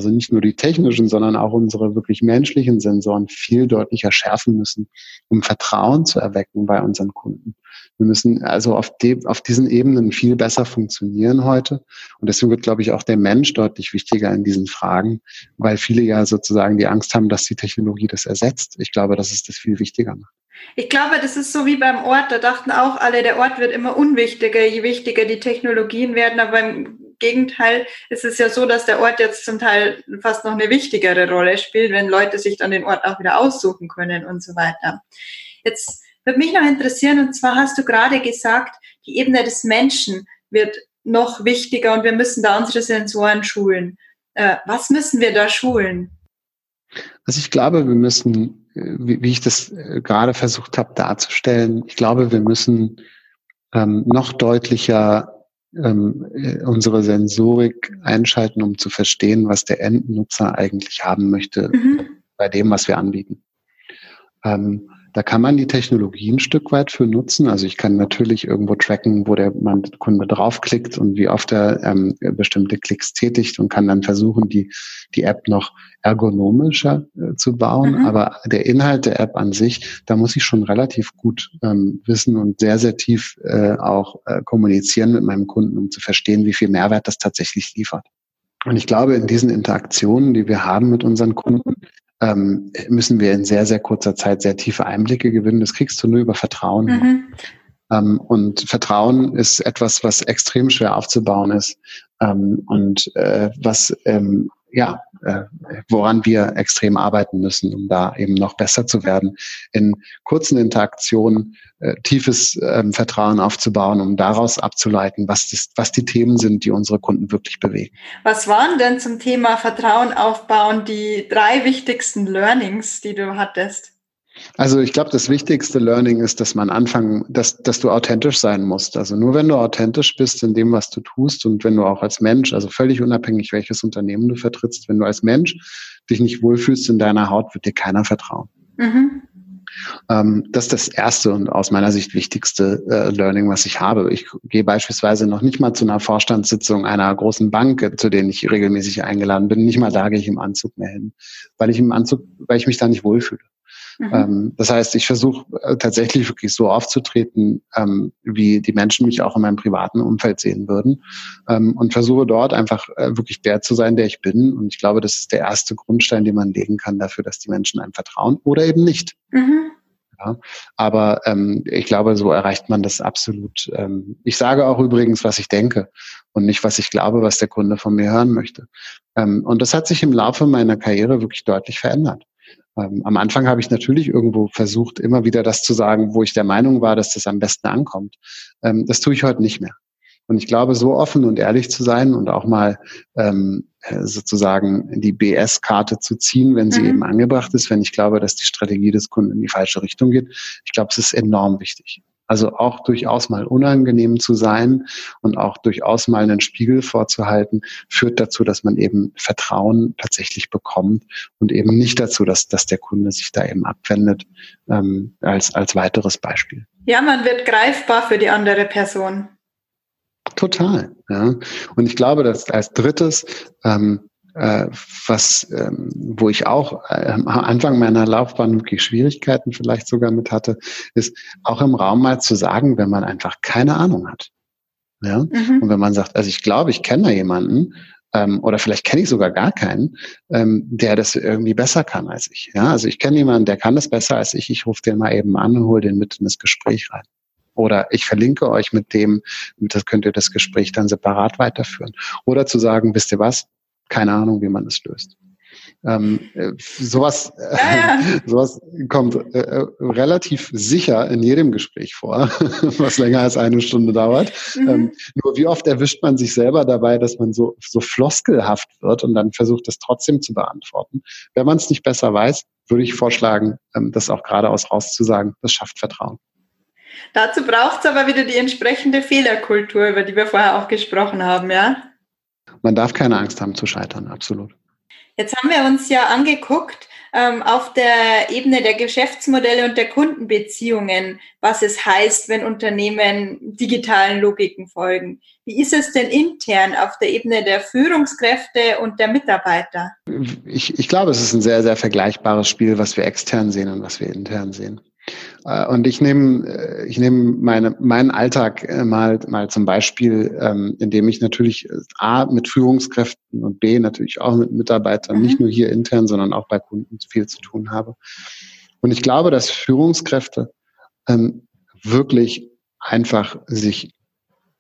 also nicht nur die technischen, sondern auch unsere wirklich menschlichen Sensoren viel deutlicher schärfen müssen, um Vertrauen zu erwecken bei unseren Kunden. Wir müssen also auf, de, auf diesen Ebenen viel besser funktionieren heute. Und deswegen wird, glaube ich, auch der Mensch deutlich wichtiger in diesen Fragen, weil viele ja sozusagen die Angst haben, dass die Technologie das ersetzt. Ich glaube, dass es das viel wichtiger macht. Ich glaube, das ist so wie beim Ort. Da dachten auch alle, der Ort wird immer unwichtiger, je wichtiger die Technologien werden. Aber im Gegenteil ist es ja so, dass der Ort jetzt zum Teil fast noch eine wichtigere Rolle spielt, wenn Leute sich dann den Ort auch wieder aussuchen können und so weiter. Jetzt würde mich noch interessieren, und zwar hast du gerade gesagt, die Ebene des Menschen wird noch wichtiger und wir müssen da unsere Sensoren schulen. Äh, was müssen wir da schulen? Also ich glaube, wir müssen, äh, wie ich das äh, gerade versucht habe darzustellen, ich glaube, wir müssen ähm, noch deutlicher ähm, unsere Sensorik einschalten, um zu verstehen, was der Endnutzer eigentlich haben möchte mhm. bei dem, was wir anbieten. Ähm, da kann man die Technologie ein Stück weit für nutzen. Also ich kann natürlich irgendwo tracken, wo der Kunde draufklickt und wie oft er ähm, bestimmte Klicks tätigt und kann dann versuchen, die, die App noch ergonomischer äh, zu bauen. Mhm. Aber der Inhalt der App an sich, da muss ich schon relativ gut ähm, wissen und sehr, sehr tief äh, auch äh, kommunizieren mit meinem Kunden, um zu verstehen, wie viel Mehrwert das tatsächlich liefert. Und ich glaube, in diesen Interaktionen, die wir haben mit unseren Kunden, ähm, müssen wir in sehr, sehr kurzer Zeit sehr tiefe Einblicke gewinnen. Das kriegst du nur über Vertrauen. Mhm. Ähm, und Vertrauen ist etwas, was extrem schwer aufzubauen ist ähm, und äh, was ähm, ja, äh, woran wir extrem arbeiten müssen, um da eben noch besser zu werden, in kurzen Interaktionen äh, tiefes ähm, Vertrauen aufzubauen, um daraus abzuleiten, was, das, was die Themen sind, die unsere Kunden wirklich bewegen. Was waren denn zum Thema Vertrauen aufbauen die drei wichtigsten Learnings, die du hattest? Also ich glaube, das wichtigste Learning ist, dass man anfangen, dass, dass du authentisch sein musst. Also nur wenn du authentisch bist in dem, was du tust und wenn du auch als Mensch, also völlig unabhängig, welches Unternehmen du vertrittst, wenn du als Mensch dich nicht wohlfühlst in deiner Haut, wird dir keiner vertrauen. Mhm. Ähm, das ist das erste und aus meiner Sicht wichtigste äh, Learning, was ich habe. Ich gehe beispielsweise noch nicht mal zu einer Vorstandssitzung einer großen Bank, zu denen ich regelmäßig eingeladen bin. Nicht mal da gehe ich im Anzug mehr hin, weil ich im Anzug, weil ich mich da nicht wohlfühle. Mhm. Ähm, das heißt, ich versuche äh, tatsächlich wirklich so aufzutreten, ähm, wie die Menschen mich auch in meinem privaten Umfeld sehen würden ähm, und versuche dort einfach äh, wirklich der zu sein, der ich bin. Und ich glaube, das ist der erste Grundstein, den man legen kann dafür, dass die Menschen einem vertrauen oder eben nicht. Mhm. Ja, aber ähm, ich glaube, so erreicht man das absolut. Ähm, ich sage auch übrigens, was ich denke und nicht, was ich glaube, was der Kunde von mir hören möchte. Ähm, und das hat sich im Laufe meiner Karriere wirklich deutlich verändert. Ähm, am Anfang habe ich natürlich irgendwo versucht, immer wieder das zu sagen, wo ich der Meinung war, dass das am besten ankommt. Ähm, das tue ich heute nicht mehr. Und ich glaube, so offen und ehrlich zu sein und auch mal ähm, äh, sozusagen die BS-Karte zu ziehen, wenn sie mhm. eben angebracht ist, wenn ich glaube, dass die Strategie des Kunden in die falsche Richtung geht. Ich glaube, es ist enorm wichtig. Also auch durchaus mal unangenehm zu sein und auch durchaus mal einen Spiegel vorzuhalten, führt dazu, dass man eben Vertrauen tatsächlich bekommt und eben nicht dazu, dass, dass der Kunde sich da eben abwendet, ähm, als, als weiteres Beispiel. Ja, man wird greifbar für die andere Person. Total. Ja. Und ich glaube, dass als drittes ähm, äh, was, ähm, wo ich auch äh, am Anfang meiner Laufbahn wirklich Schwierigkeiten vielleicht sogar mit hatte, ist auch im Raum mal zu sagen, wenn man einfach keine Ahnung hat. Ja? Mhm. Und wenn man sagt, also ich glaube, ich kenne da jemanden, ähm, oder vielleicht kenne ich sogar gar keinen, ähm, der das irgendwie besser kann als ich. Ja, also ich kenne jemanden, der kann das besser als ich. Ich rufe den mal eben an und hole den mit in das Gespräch rein. Oder ich verlinke euch mit dem, das könnt ihr das Gespräch dann separat weiterführen. Oder zu sagen, wisst ihr was? Keine Ahnung, wie man es löst. Ähm, äh, sowas, äh, ja, ja. sowas kommt äh, äh, relativ sicher in jedem Gespräch vor, was länger als eine Stunde dauert. Mhm. Ähm, nur wie oft erwischt man sich selber dabei, dass man so, so floskelhaft wird und dann versucht, das trotzdem zu beantworten. Wenn man es nicht besser weiß, würde ich vorschlagen, ähm, das auch geradeaus rauszusagen. Das schafft Vertrauen. Dazu braucht es aber wieder die entsprechende Fehlerkultur, über die wir vorher auch gesprochen haben, ja? Man darf keine Angst haben zu scheitern, absolut. Jetzt haben wir uns ja angeguckt ähm, auf der Ebene der Geschäftsmodelle und der Kundenbeziehungen, was es heißt, wenn Unternehmen digitalen Logiken folgen. Wie ist es denn intern auf der Ebene der Führungskräfte und der Mitarbeiter? Ich, ich glaube, es ist ein sehr, sehr vergleichbares Spiel, was wir extern sehen und was wir intern sehen. Äh, und ich nehme äh, ich nehme meine meinen Alltag äh, mal mal zum Beispiel, ähm, indem ich natürlich a mit Führungskräften und b natürlich auch mit Mitarbeitern mhm. nicht nur hier intern, sondern auch bei Kunden viel zu tun habe. Und ich glaube, dass Führungskräfte ähm, wirklich einfach sich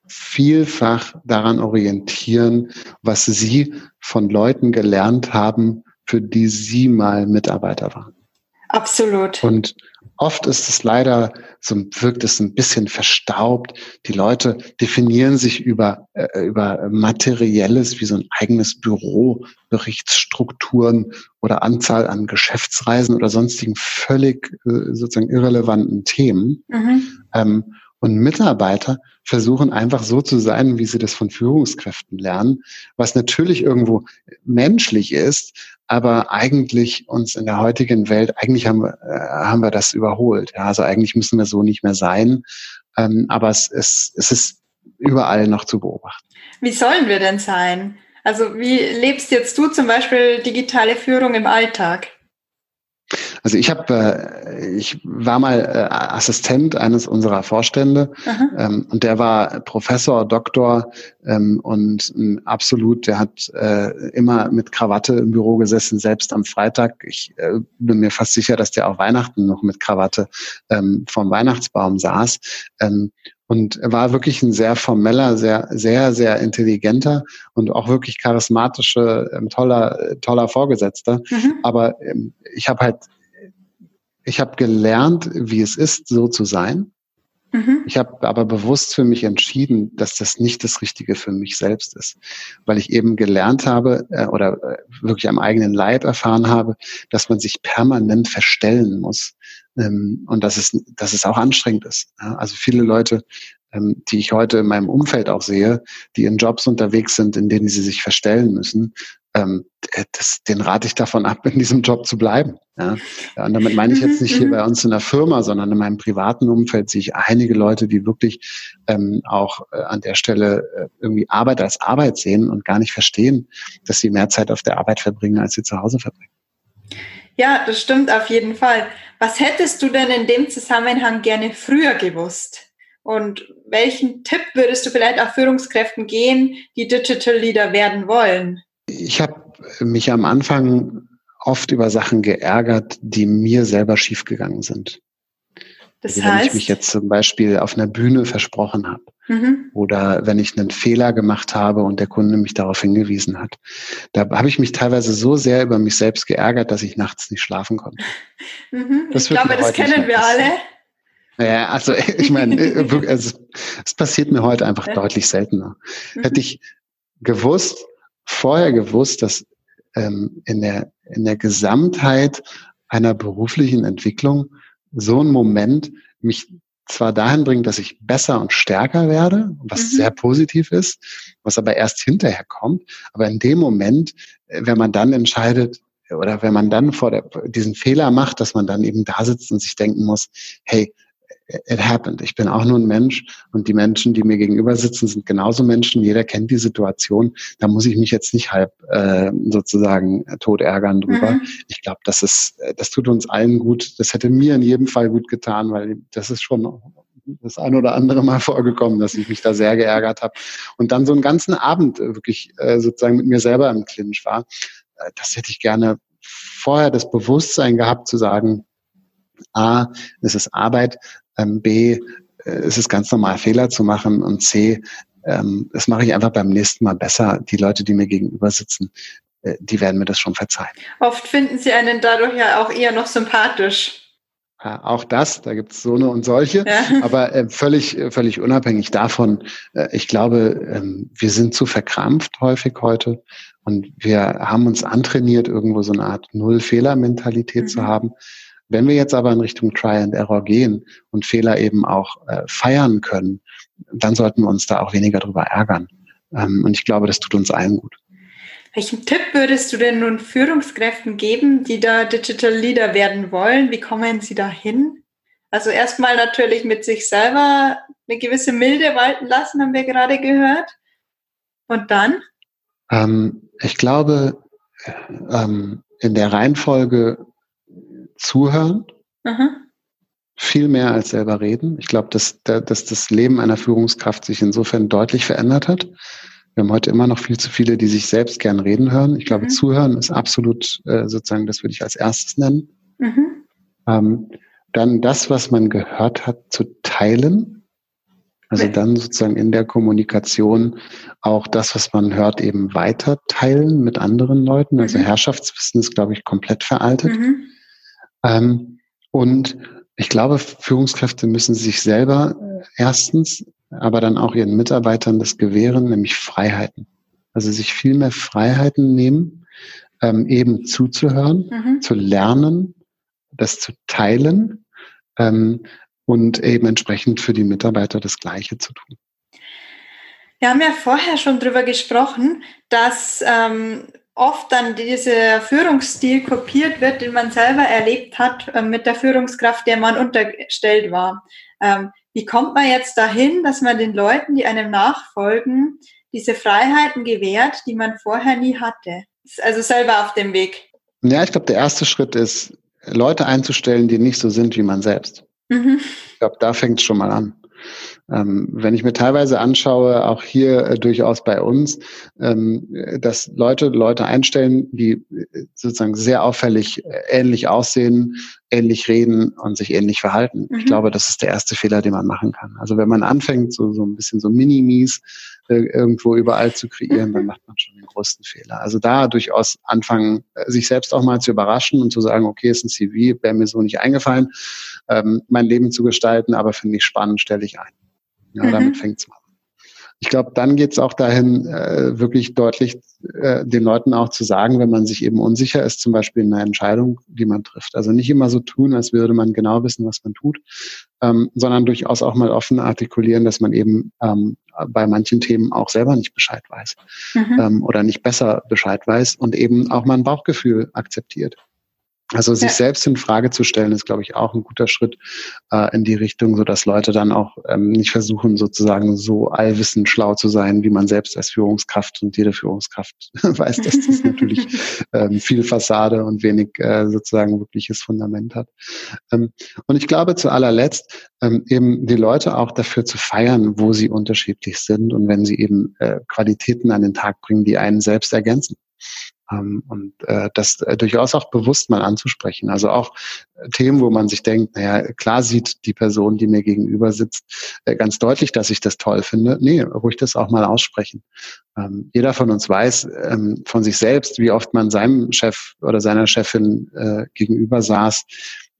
vielfach daran orientieren, was sie von Leuten gelernt haben, für die sie mal Mitarbeiter waren. Absolut. Und Oft ist es leider, so wirkt es ein bisschen verstaubt. Die Leute definieren sich über, äh, über Materielles wie so ein eigenes Büro, Berichtsstrukturen oder Anzahl an Geschäftsreisen oder sonstigen völlig äh, sozusagen irrelevanten Themen. Mhm. Ähm, und Mitarbeiter versuchen einfach so zu sein, wie sie das von Führungskräften lernen, was natürlich irgendwo menschlich ist, aber eigentlich uns in der heutigen Welt, eigentlich haben wir, äh, haben wir das überholt. Ja, also eigentlich müssen wir so nicht mehr sein, ähm, aber es, es, es ist überall noch zu beobachten. Wie sollen wir denn sein? Also wie lebst jetzt du zum Beispiel digitale Führung im Alltag? Also ich habe, äh, ich war mal äh, Assistent eines unserer Vorstände ähm, und der war Professor, Doktor ähm, und ähm, absolut, der hat äh, immer mit Krawatte im Büro gesessen, selbst am Freitag. Ich äh, bin mir fast sicher, dass der auch Weihnachten noch mit Krawatte ähm, vom Weihnachtsbaum saß. Ähm, und er war wirklich ein sehr formeller, sehr, sehr, sehr intelligenter und auch wirklich charismatischer, ähm, toller, toller Vorgesetzter. Mhm. Aber ähm, ich habe halt ich habe gelernt, wie es ist, so zu sein. Mhm. Ich habe aber bewusst für mich entschieden, dass das nicht das Richtige für mich selbst ist, weil ich eben gelernt habe äh, oder äh, wirklich am eigenen Leib erfahren habe, dass man sich permanent verstellen muss ähm, und dass es, dass es auch anstrengend ist. Ja? Also viele Leute, ähm, die ich heute in meinem Umfeld auch sehe, die in Jobs unterwegs sind, in denen sie sich verstellen müssen, ähm, das, den rate ich davon ab, in diesem Job zu bleiben. Ja? und damit meine ich jetzt nicht hier mhm. bei uns in der Firma, sondern in meinem privaten Umfeld sehe ich einige Leute, die wirklich ähm, auch äh, an der Stelle äh, irgendwie Arbeit als Arbeit sehen und gar nicht verstehen, dass sie mehr Zeit auf der Arbeit verbringen, als sie zu Hause verbringen. Ja, das stimmt auf jeden Fall. Was hättest du denn in dem Zusammenhang gerne früher gewusst? Und welchen Tipp würdest du vielleicht auch Führungskräften gehen, die Digital Leader werden wollen? Ich habe mich am Anfang oft über Sachen geärgert, die mir selber schiefgegangen sind. Das also heißt, wenn ich mich jetzt zum Beispiel auf einer Bühne versprochen habe mhm. oder wenn ich einen Fehler gemacht habe und der Kunde mich darauf hingewiesen hat, da habe ich mich teilweise so sehr über mich selbst geärgert, dass ich nachts nicht schlafen konnte. Mhm. Ich glaube, das kennen wir alle. Ja, also ich meine, äh, es, es passiert mir heute einfach deutlich seltener. Mhm. Hätte ich gewusst, vorher gewusst, dass ähm, in, der, in der Gesamtheit einer beruflichen Entwicklung so ein Moment mich zwar dahin bringt, dass ich besser und stärker werde, was mhm. sehr positiv ist, was aber erst hinterher kommt. Aber in dem Moment, äh, wenn man dann entscheidet, oder wenn man dann vor der, diesen Fehler macht, dass man dann eben da sitzt und sich denken muss, hey, it happened. Ich bin auch nur ein Mensch und die Menschen, die mir gegenüber sitzen, sind genauso Menschen. Jeder kennt die Situation. Da muss ich mich jetzt nicht halb äh, sozusagen tot ärgern drüber. Mhm. Ich glaube, das ist, das tut uns allen gut. Das hätte mir in jedem Fall gut getan, weil das ist schon das ein oder andere Mal vorgekommen, dass ich mich da sehr geärgert habe und dann so einen ganzen Abend wirklich äh, sozusagen mit mir selber im Clinch war. Äh, das hätte ich gerne vorher das Bewusstsein gehabt zu sagen, A, es ist Arbeit, ähm, B, äh, es ist ganz normal, Fehler zu machen und C, ähm, das mache ich einfach beim nächsten Mal besser. Die Leute, die mir gegenüber sitzen, äh, die werden mir das schon verzeihen. Oft finden sie einen dadurch ja auch eher noch sympathisch. Ja, auch das, da gibt es so eine und solche, ja. aber äh, völlig, völlig unabhängig davon. Äh, ich glaube, ähm, wir sind zu verkrampft häufig heute und wir haben uns antrainiert, irgendwo so eine Art Null-Fehler-Mentalität mhm. zu haben. Wenn wir jetzt aber in Richtung Try and Error gehen und Fehler eben auch äh, feiern können, dann sollten wir uns da auch weniger drüber ärgern. Ähm, und ich glaube, das tut uns allen gut. Welchen Tipp würdest du denn nun Führungskräften geben, die da Digital Leader werden wollen? Wie kommen sie da hin? Also erstmal natürlich mit sich selber eine gewisse Milde walten lassen, haben wir gerade gehört. Und dann? Ähm, ich glaube, ähm, in der Reihenfolge zuhören, Aha. viel mehr als selber reden. Ich glaube, dass, dass das Leben einer Führungskraft sich insofern deutlich verändert hat. Wir haben heute immer noch viel zu viele, die sich selbst gern reden hören. Ich glaube, mhm. zuhören ist absolut äh, sozusagen, das würde ich als erstes nennen. Mhm. Ähm, dann das, was man gehört hat, zu teilen. Also dann sozusagen in der Kommunikation auch das, was man hört, eben weiter teilen mit anderen Leuten. Also mhm. Herrschaftswissen ist, glaube ich, komplett veraltet. Mhm. Ähm, und ich glaube, Führungskräfte müssen sich selber erstens, aber dann auch ihren Mitarbeitern das gewähren, nämlich Freiheiten. Also sich viel mehr Freiheiten nehmen, ähm, eben zuzuhören, mhm. zu lernen, das zu teilen ähm, und eben entsprechend für die Mitarbeiter das Gleiche zu tun. Wir haben ja vorher schon darüber gesprochen, dass ähm, oft dann dieser Führungsstil kopiert wird, den man selber erlebt hat äh, mit der Führungskraft, der man unterstellt war. Ähm, wie kommt man jetzt dahin, dass man den Leuten, die einem nachfolgen, diese Freiheiten gewährt, die man vorher nie hatte? Also selber auf dem Weg. Ja, ich glaube, der erste Schritt ist, Leute einzustellen, die nicht so sind wie man selbst. Mhm. Ich glaube, da fängt es schon mal an. Ähm, wenn ich mir teilweise anschaue, auch hier äh, durchaus bei uns, ähm, dass Leute Leute einstellen, die äh, sozusagen sehr auffällig äh, ähnlich aussehen, ähnlich reden und sich ähnlich verhalten. Mhm. Ich glaube, das ist der erste Fehler, den man machen kann. Also wenn man anfängt, so, so ein bisschen so Minimis äh, irgendwo überall zu kreieren, dann macht man schon den größten Fehler. Also da durchaus anfangen, äh, sich selbst auch mal zu überraschen und zu sagen, okay, ist ein CV, wäre mir so nicht eingefallen, ähm, mein Leben zu gestalten, aber finde ich spannend, stelle ich ein. Ja, mhm. damit fängt's mal an. Ich glaube, dann geht's auch dahin, äh, wirklich deutlich äh, den Leuten auch zu sagen, wenn man sich eben unsicher ist, zum Beispiel in einer Entscheidung, die man trifft. Also nicht immer so tun, als würde man genau wissen, was man tut, ähm, sondern durchaus auch mal offen artikulieren, dass man eben ähm, bei manchen Themen auch selber nicht Bescheid weiß mhm. ähm, oder nicht besser Bescheid weiß und eben auch mal ein Bauchgefühl akzeptiert. Also sich ja. selbst in Frage zu stellen, ist, glaube ich, auch ein guter Schritt äh, in die Richtung, so dass Leute dann auch ähm, nicht versuchen, sozusagen so allwissend schlau zu sein, wie man selbst als Führungskraft und jede Führungskraft weiß, dass das natürlich ähm, viel Fassade und wenig äh, sozusagen wirkliches Fundament hat. Ähm, und ich glaube, zu allerletzt ähm, eben die Leute auch dafür zu feiern, wo sie unterschiedlich sind und wenn sie eben äh, Qualitäten an den Tag bringen, die einen selbst ergänzen. Ähm, und äh, das äh, durchaus auch bewusst mal anzusprechen. Also auch äh, Themen, wo man sich denkt, naja, klar sieht die Person, die mir gegenüber sitzt, äh, ganz deutlich, dass ich das toll finde. Nee, ruhig das auch mal aussprechen. Ähm, jeder von uns weiß ähm, von sich selbst, wie oft man seinem Chef oder seiner Chefin äh, gegenüber saß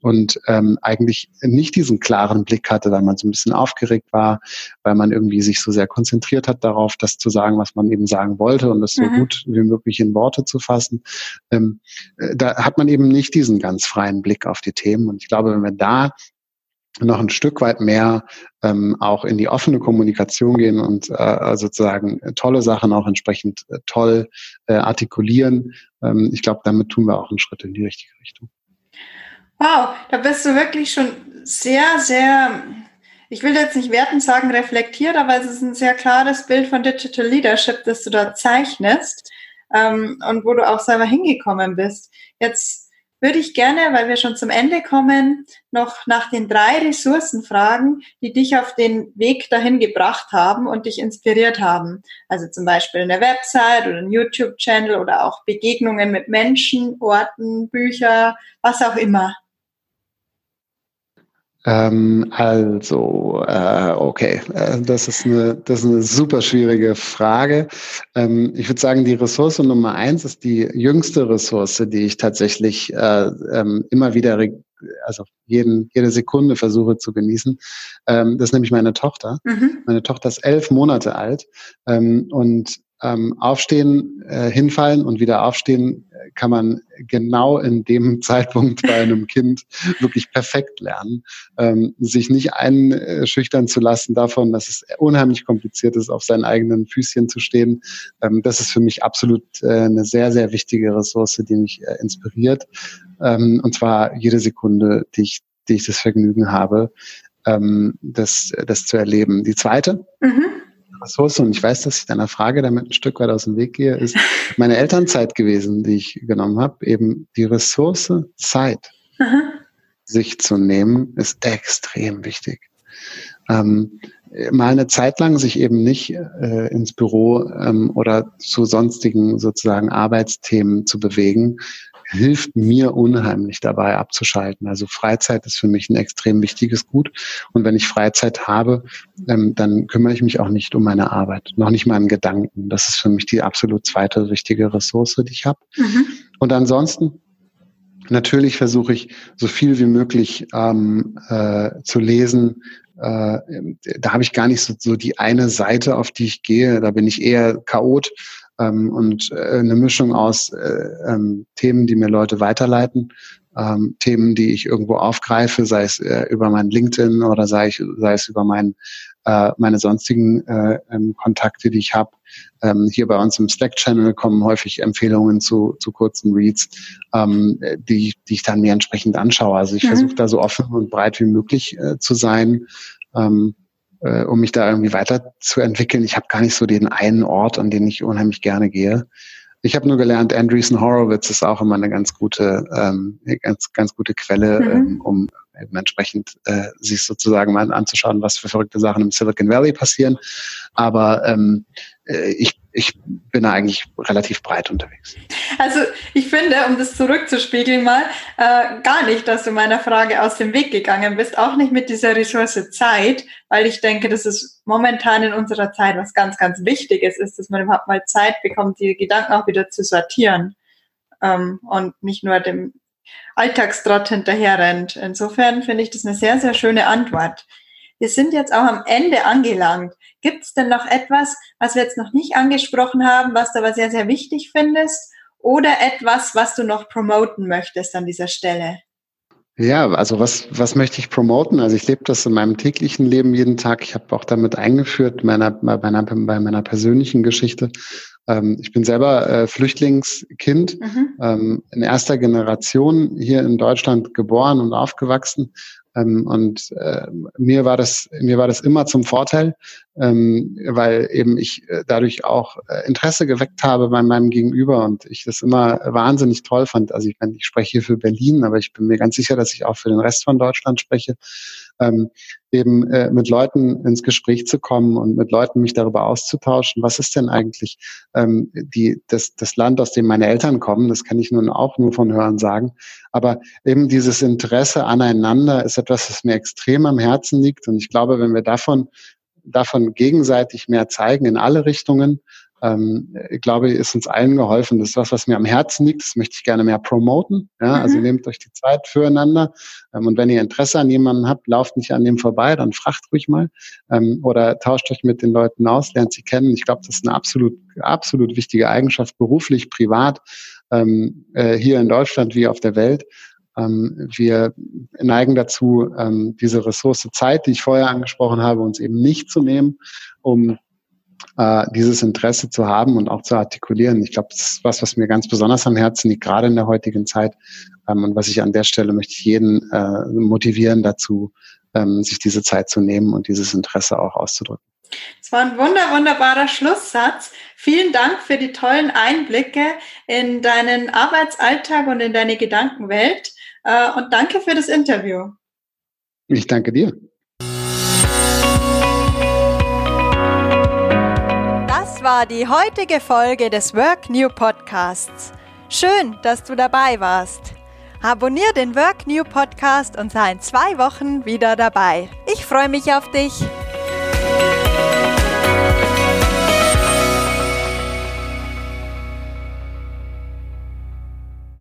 und ähm, eigentlich nicht diesen klaren Blick hatte, weil man so ein bisschen aufgeregt war, weil man irgendwie sich so sehr konzentriert hat darauf, das zu sagen, was man eben sagen wollte und das so mhm. gut wie möglich in Worte zu fassen. Ähm, äh, da hat man eben nicht diesen ganz freien Blick auf die Themen. Und ich glaube, wenn wir da noch ein Stück weit mehr ähm, auch in die offene Kommunikation gehen und äh, sozusagen tolle Sachen auch entsprechend äh, toll äh, artikulieren. Ähm, ich glaube, damit tun wir auch einen Schritt in die richtige Richtung. Wow, da bist du wirklich schon sehr, sehr, ich will jetzt nicht wertend sagen reflektiert, aber es ist ein sehr klares Bild von Digital Leadership, das du da zeichnest ähm, und wo du auch selber hingekommen bist. Jetzt würde ich gerne, weil wir schon zum Ende kommen, noch nach den drei Ressourcen fragen, die dich auf den Weg dahin gebracht haben und dich inspiriert haben. Also zum Beispiel eine Website oder ein YouTube-Channel oder auch Begegnungen mit Menschen, Orten, Bücher, was auch immer. Ähm, also, äh, okay, äh, das, ist eine, das ist eine super schwierige Frage. Ähm, ich würde sagen, die Ressource Nummer eins ist die jüngste Ressource, die ich tatsächlich äh, ähm, immer wieder, also jeden, jede Sekunde versuche zu genießen. Ähm, das ist nämlich meine Tochter. Mhm. Meine Tochter ist elf Monate alt ähm, und ähm, aufstehen, äh, hinfallen und wieder aufstehen äh, kann man genau in dem Zeitpunkt bei einem Kind wirklich perfekt lernen. Ähm, sich nicht einschüchtern zu lassen davon, dass es unheimlich kompliziert ist, auf seinen eigenen Füßchen zu stehen. Ähm, das ist für mich absolut äh, eine sehr, sehr wichtige Ressource, die mich äh, inspiriert. Ähm, und zwar jede Sekunde, die ich, die ich das Vergnügen habe, ähm, das, das zu erleben. Die zweite, mhm Ressource, und ich weiß, dass ich deiner Frage damit ein Stück weit aus dem Weg gehe, ist meine Elternzeit gewesen, die ich genommen habe. Eben die Ressource Zeit Aha. sich zu nehmen, ist extrem wichtig. Ähm, mal eine Zeit lang sich eben nicht äh, ins Büro ähm, oder zu sonstigen sozusagen Arbeitsthemen zu bewegen, hilft mir unheimlich dabei abzuschalten. Also Freizeit ist für mich ein extrem wichtiges Gut. Und wenn ich Freizeit habe, ähm, dann kümmere ich mich auch nicht um meine Arbeit, noch nicht mal an Gedanken. Das ist für mich die absolut zweite wichtige Ressource, die ich habe. Mhm. Und ansonsten Natürlich versuche ich so viel wie möglich ähm, äh, zu lesen. Äh, da habe ich gar nicht so, so die eine Seite, auf die ich gehe. Da bin ich eher Chaot ähm, und äh, eine Mischung aus äh, ähm, Themen, die mir Leute weiterleiten, ähm, Themen, die ich irgendwo aufgreife, sei es äh, über mein LinkedIn oder sei, ich, sei es über mein, äh, meine sonstigen äh, ähm, Kontakte, die ich habe. Ähm, hier bei uns im Slack-Channel kommen häufig Empfehlungen zu, zu kurzen Reads, ähm, die, die ich dann mir entsprechend anschaue. Also ich mhm. versuche da so offen und breit wie möglich äh, zu sein. Ähm, äh, um mich da irgendwie weiterzuentwickeln. Ich habe gar nicht so den einen Ort, an den ich unheimlich gerne gehe. Ich habe nur gelernt, Andreessen Horowitz ist auch immer eine ganz gute, ähm, ganz, ganz gute Quelle, mhm. ähm, um entsprechend äh, sich sozusagen mal anzuschauen, was für verrückte Sachen im Silicon Valley passieren. Aber ähm, äh, ich ich bin da eigentlich relativ breit unterwegs. Also ich finde, um das zurückzuspiegeln mal, äh, gar nicht, dass du meiner Frage aus dem Weg gegangen bist, auch nicht mit dieser Ressource Zeit, weil ich denke, das ist momentan in unserer Zeit was ganz, ganz Wichtiges ist, dass man überhaupt mal Zeit bekommt, die Gedanken auch wieder zu sortieren ähm, und nicht nur dem Alltagstrott hinterher rennt. Insofern finde ich das eine sehr, sehr schöne Antwort. Wir sind jetzt auch am Ende angelangt. Gibt es denn noch etwas, was wir jetzt noch nicht angesprochen haben, was du aber sehr, sehr wichtig findest? Oder etwas, was du noch promoten möchtest an dieser Stelle? Ja, also was, was möchte ich promoten? Also ich lebe das in meinem täglichen Leben jeden Tag. Ich habe auch damit eingeführt, meiner, bei, meiner, bei meiner persönlichen Geschichte. Ähm, ich bin selber äh, Flüchtlingskind, mhm. ähm, in erster Generation hier in Deutschland geboren und aufgewachsen und äh, mir war das mir war das immer zum Vorteil, ähm, weil eben ich äh, dadurch auch äh, Interesse geweckt habe bei meinem Gegenüber und ich das immer wahnsinnig toll fand. Also ich, ich spreche hier für Berlin, aber ich bin mir ganz sicher, dass ich auch für den Rest von Deutschland spreche ähm, eben äh, mit Leuten ins Gespräch zu kommen und mit Leuten mich darüber auszutauschen, was ist denn eigentlich ähm, die, das, das Land, aus dem meine Eltern kommen, das kann ich nun auch nur von Hören sagen. Aber eben dieses Interesse aneinander ist etwas, was mir extrem am Herzen liegt. Und ich glaube, wenn wir davon, davon gegenseitig mehr zeigen in alle Richtungen, ähm, ich glaube, ist uns allen geholfen. Das ist was, was mir am Herzen liegt. Das möchte ich gerne mehr promoten. Ja, also mhm. also nehmt euch die Zeit füreinander. Ähm, und wenn ihr Interesse an jemandem habt, lauft nicht an dem vorbei, dann fragt ruhig mal. Ähm, oder tauscht euch mit den Leuten aus, lernt sie kennen. Ich glaube, das ist eine absolut, absolut wichtige Eigenschaft, beruflich, privat, ähm, äh, hier in Deutschland wie auf der Welt. Ähm, wir neigen dazu, ähm, diese Ressource Zeit, die ich vorher angesprochen habe, uns eben nicht zu nehmen, um äh, dieses Interesse zu haben und auch zu artikulieren. Ich glaube, das ist was, was mir ganz besonders am Herzen liegt, gerade in der heutigen Zeit. Ähm, und was ich an der Stelle möchte ich jeden äh, motivieren dazu, sich diese Zeit zu nehmen und dieses Interesse auch auszudrücken. Es war ein wunder, wunderbarer Schlusssatz. Vielen Dank für die tollen Einblicke in deinen Arbeitsalltag und in deine Gedankenwelt. Äh, und danke für das Interview. Ich danke dir. war die heutige Folge des Work New Podcasts. Schön, dass du dabei warst. Abonnier den Work New Podcast und sei in zwei Wochen wieder dabei. Ich freue mich auf dich.